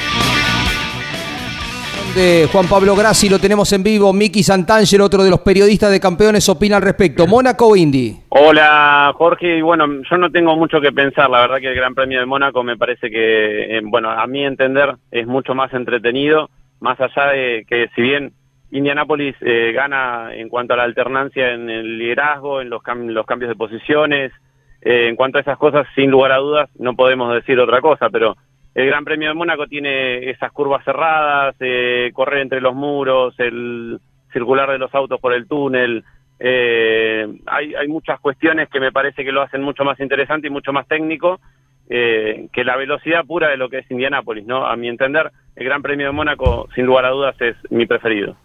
de Juan Pablo Grassi, lo tenemos en vivo. Miki Santangelo, otro de los periodistas de campeones, opina al respecto. ¿Mónaco o Indy? Hola, Jorge. Bueno, yo no tengo mucho que pensar. La verdad que el Gran Premio de Mónaco me parece que, eh, bueno, a mi entender es mucho más entretenido, más allá de que si bien Indianápolis eh, gana en cuanto a la alternancia en el liderazgo, en los, cam los cambios de posiciones, eh, en cuanto a esas cosas, sin lugar a dudas, no podemos decir otra cosa, pero el Gran Premio de Mónaco tiene esas curvas cerradas, eh, correr entre los muros, el circular de los autos por el túnel. Eh, hay, hay, muchas cuestiones que me parece que lo hacen mucho más interesante y mucho más técnico eh, que la velocidad pura de lo que es Indianápolis, ¿no? A mi entender, el Gran Premio de Mónaco, sin lugar a dudas, es mi preferido.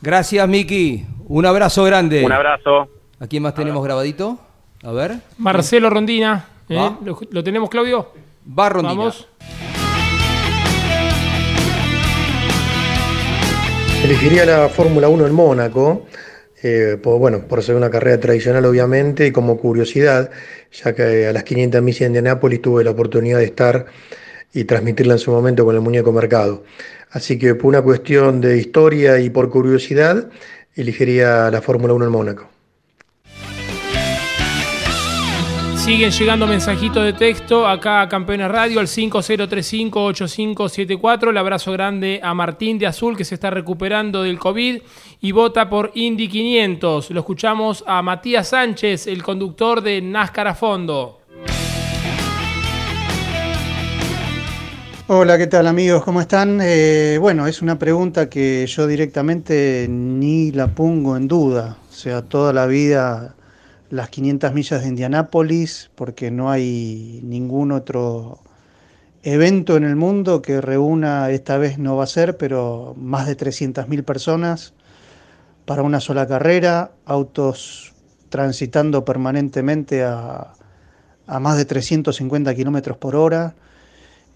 Gracias, Miki. Un abrazo grande. Un abrazo. ¿A quién más tenemos grabadito? A ver. Marcelo Rondina. ¿Lo, ¿Lo, tenemos, Claudio? Va Rondina. Vamos. Elegiría la Fórmula 1 en Mónaco, eh, por, bueno, por ser una carrera tradicional obviamente y como curiosidad, ya que a las 500 millas de Indianápolis tuve la oportunidad de estar y transmitirla en su momento con el muñeco mercado. Así que por una cuestión de historia y por curiosidad, elegiría la Fórmula 1 en Mónaco. Siguen llegando mensajitos de texto acá a Campeones Radio al 5035-8574. El abrazo grande a Martín de Azul que se está recuperando del COVID y vota por Indy 500. Lo escuchamos a Matías Sánchez, el conductor de NASCAR a fondo. Hola, ¿qué tal amigos? ¿Cómo están? Eh, bueno, es una pregunta que yo directamente ni la pongo en duda. O sea, toda la vida las 500 millas de Indianápolis, porque no hay ningún otro evento en el mundo que reúna, esta vez no va a ser, pero más de 300.000 personas para una sola carrera, autos transitando permanentemente a, a más de 350 kilómetros por hora,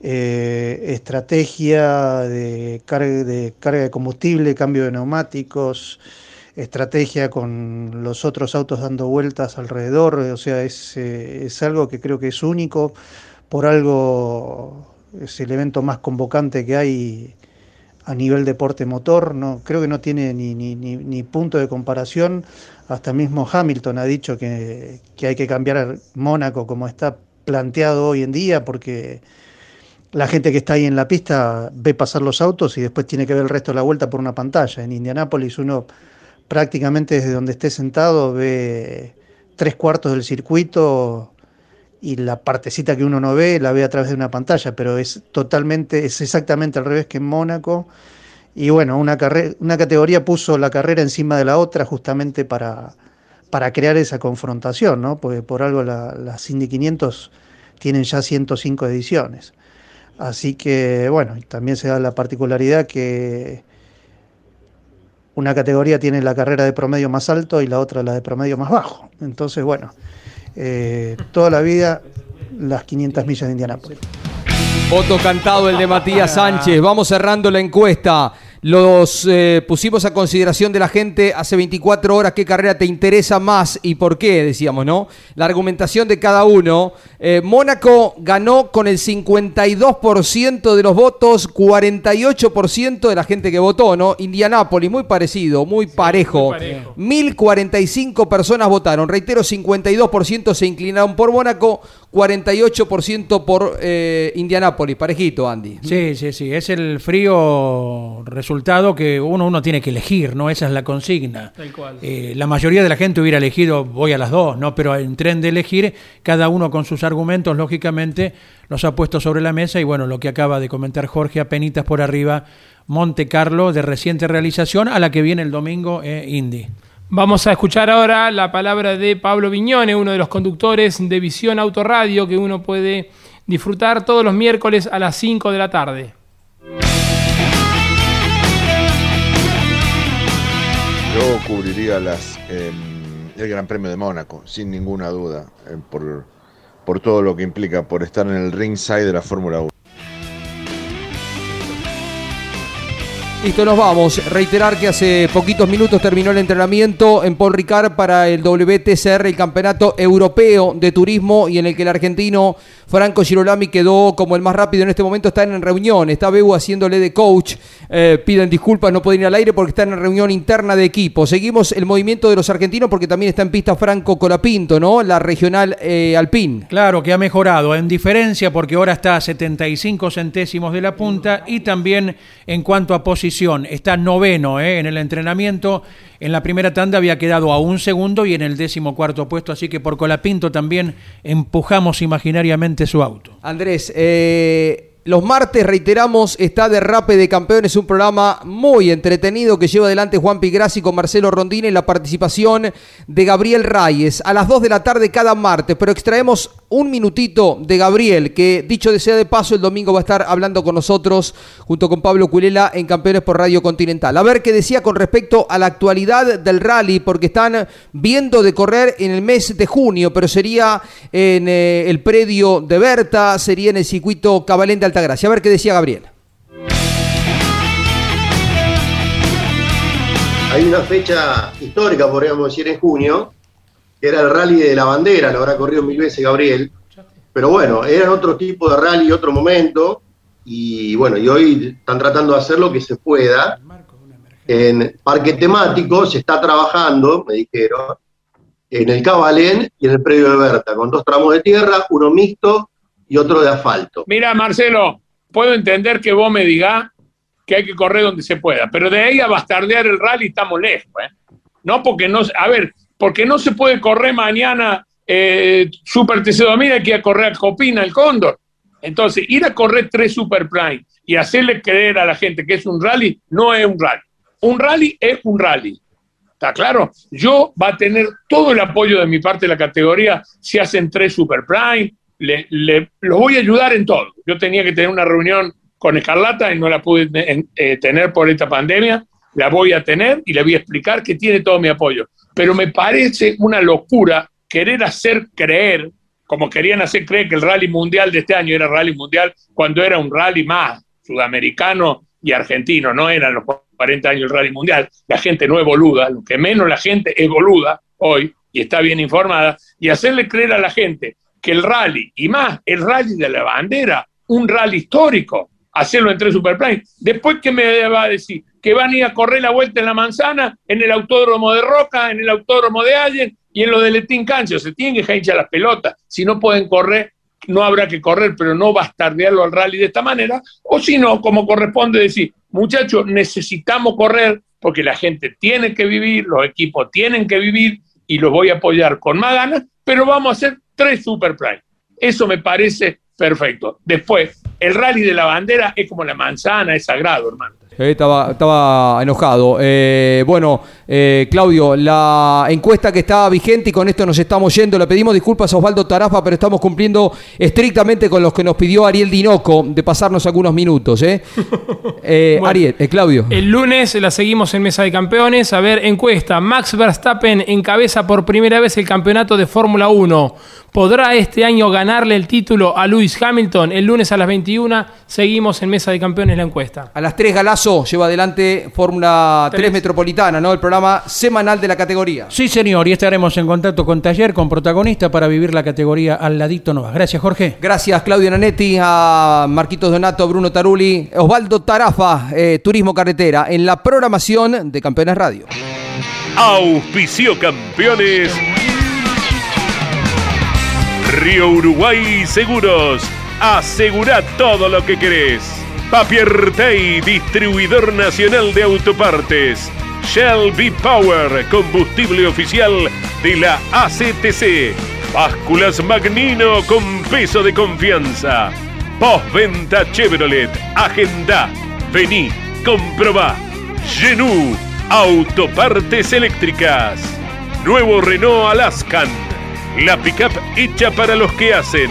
eh, estrategia de de carga de combustible, cambio de neumáticos, estrategia con los otros autos dando vueltas alrededor, o sea, es, eh, es algo que creo que es único, por algo es el evento más convocante que hay a nivel deporte motor, no, creo que no tiene ni, ni, ni, ni punto de comparación, hasta mismo Hamilton ha dicho que, que hay que cambiar Mónaco como está planteado hoy en día, porque la gente que está ahí en la pista ve pasar los autos y después tiene que ver el resto de la vuelta por una pantalla. En Indianápolis uno prácticamente desde donde esté sentado ve tres cuartos del circuito y la partecita que uno no ve la ve a través de una pantalla, pero es totalmente, es exactamente al revés que en Mónaco. Y bueno, una, una categoría puso la carrera encima de la otra justamente para, para crear esa confrontación, ¿no? Porque por algo la, las Indy 500 tienen ya 105 ediciones. Así que bueno, también se da la particularidad que una categoría tiene la carrera de promedio más alto y la otra la de promedio más bajo. Entonces, bueno, eh, toda la vida las 500 millas de Indianápolis. Voto cantado el de Matías Sánchez. Vamos cerrando la encuesta. Los eh, pusimos a consideración de la gente hace 24 horas qué carrera te interesa más y por qué, decíamos, ¿no? La argumentación de cada uno. Eh, Mónaco ganó con el 52% de los votos, 48% de la gente que votó, ¿no? Indianápolis, muy parecido, muy parejo. 1045 personas votaron. Reitero, 52% se inclinaron por Mónaco, 48% por eh, Indianápolis. Parejito, Andy. Sí, sí, sí. Es el frío resultado que uno, uno tiene que elegir, ¿no? Esa es la consigna. Tal cual. Eh, la mayoría de la gente hubiera elegido voy a las dos, ¿no? Pero en tren de elegir, cada uno con sus argumentos, lógicamente, los ha puesto sobre la mesa y bueno, lo que acaba de comentar Jorge, apenitas por arriba, Monte Carlo de reciente realización, a la que viene el domingo eh, Indy. Vamos a escuchar ahora la palabra de Pablo Viñone, uno de los conductores de Visión Autoradio que uno puede disfrutar todos los miércoles a las 5 de la tarde. Yo cubriría las, eh, el Gran Premio de Mónaco, sin ninguna duda, eh, por, por todo lo que implica, por estar en el ringside de la Fórmula 1. Listo, nos vamos. Reiterar que hace poquitos minutos terminó el entrenamiento en Paul Ricard para el WTCR, el Campeonato Europeo de Turismo, y en el que el argentino Franco Girolami quedó como el más rápido. En este momento está en reunión, está Beu haciéndole de coach. Eh, piden disculpas, no pueden ir al aire porque está en reunión interna de equipo. Seguimos el movimiento de los argentinos porque también está en pista Franco Colapinto, ¿no? La regional eh, Alpine. Claro que ha mejorado en diferencia porque ahora está a 75 centésimos de la punta y también en cuanto a posición está noveno ¿eh? en el entrenamiento. En la primera tanda había quedado a un segundo y en el décimo cuarto puesto, así que por Colapinto también empujamos imaginariamente su auto. Andrés, eh, los martes, reiteramos, está Derrape de Campeones, un programa muy entretenido que lleva adelante Juan Pigrassi con Marcelo Rondini y la participación de Gabriel Reyes. A las 2 de la tarde cada martes, pero extraemos un minutito de Gabriel, que dicho de sea de paso, el domingo va a estar hablando con nosotros junto con Pablo Culela en Campeones por Radio Continental. A ver qué decía con respecto a la actualidad del rally, porque están viendo de correr en el mes de junio, pero sería en eh, el predio de Berta, sería en el circuito Cabalén de Altagracia. A ver qué decía Gabriel. Hay una fecha histórica, podríamos decir, en junio, era el rally de la bandera, lo habrá corrido mil veces Gabriel, pero bueno, era otro tipo de rally, otro momento, y bueno, y hoy están tratando de hacer lo que se pueda. En parque temático se está trabajando, me dijeron, en el Cabalén y en el predio de Berta, con dos tramos de tierra, uno mixto y otro de asfalto. Mira, Marcelo, puedo entender que vos me digas que hay que correr donde se pueda, pero de ahí a bastardear el rally estamos lejos, ¿eh? No porque no, a ver, porque no se puede correr mañana eh, Super TC 2000, hay que a correr a Copina, el Cóndor. Entonces, ir a correr tres Super Prime y hacerle creer a la gente que es un rally, no es un rally. Un rally es un rally. ¿Está claro? Yo va a tener todo el apoyo de mi parte de la categoría si hacen tres Super Prime. Le, le, los voy a ayudar en todo. Yo tenía que tener una reunión con Escarlata y no la pude eh, tener por esta pandemia. La voy a tener y le voy a explicar que tiene todo mi apoyo. Pero me parece una locura querer hacer creer, como querían hacer creer que el rally mundial de este año era rally mundial, cuando era un rally más sudamericano y argentino, no eran los 40 años el rally mundial. La gente no es boluda, lo que menos la gente es boluda hoy y está bien informada, y hacerle creer a la gente que el rally, y más el rally de la bandera, un rally histórico, hacerlo en tres Superplane. Después, ¿qué me va a decir? Que van a ir a correr la vuelta en la manzana, en el autódromo de Roca, en el autódromo de Allen y en lo de Letín Cancio. Se tienen que hinchar las pelotas. Si no pueden correr, no habrá que correr, pero no bastardearlo al rally de esta manera. O si no, como corresponde decir, muchachos, necesitamos correr porque la gente tiene que vivir, los equipos tienen que vivir y los voy a apoyar con más ganas, pero vamos a hacer tres Super Prime. Eso me parece perfecto. Después, el rally de la bandera es como la manzana, es sagrado, hermano. Eh, estaba, estaba enojado. Eh, bueno, eh, Claudio, la encuesta que estaba vigente y con esto nos estamos yendo. Le pedimos disculpas a Osvaldo Tarafa, pero estamos cumpliendo estrictamente con los que nos pidió Ariel Dinoco de pasarnos algunos minutos. ¿eh? Bueno, Ariel, Claudio. El lunes la seguimos en Mesa de Campeones. A ver, encuesta. Max Verstappen encabeza por primera vez el campeonato de Fórmula 1. ¿Podrá este año ganarle el título a Lewis Hamilton? El lunes a las 21 seguimos en Mesa de Campeones la encuesta. A las 3 Galazo lleva adelante Fórmula 3 Metropolitana, ¿no? El programa semanal de la categoría. Sí, señor, y estaremos en contacto con Taller, con protagonista, para vivir la categoría al ladito nomás. Gracias, Jorge. Gracias, Claudio Nanetti, a Marquitos Donato, Bruno Taruli, Osvaldo Tarafa, eh, Turismo Carretera, en la programación de Campeones Radio. Auspicio Campeones. Río Uruguay Seguros. Asegura todo lo que querés. Papier Tay, distribuidor nacional de autopartes. Shell V-Power, combustible oficial de la ACTC. Básculas Magnino con peso de confianza. Postventa Chevrolet. Agenda. Vení, comprobá. Genú, autopartes eléctricas. Nuevo Renault Alaskan. La pickup hecha para los que hacen.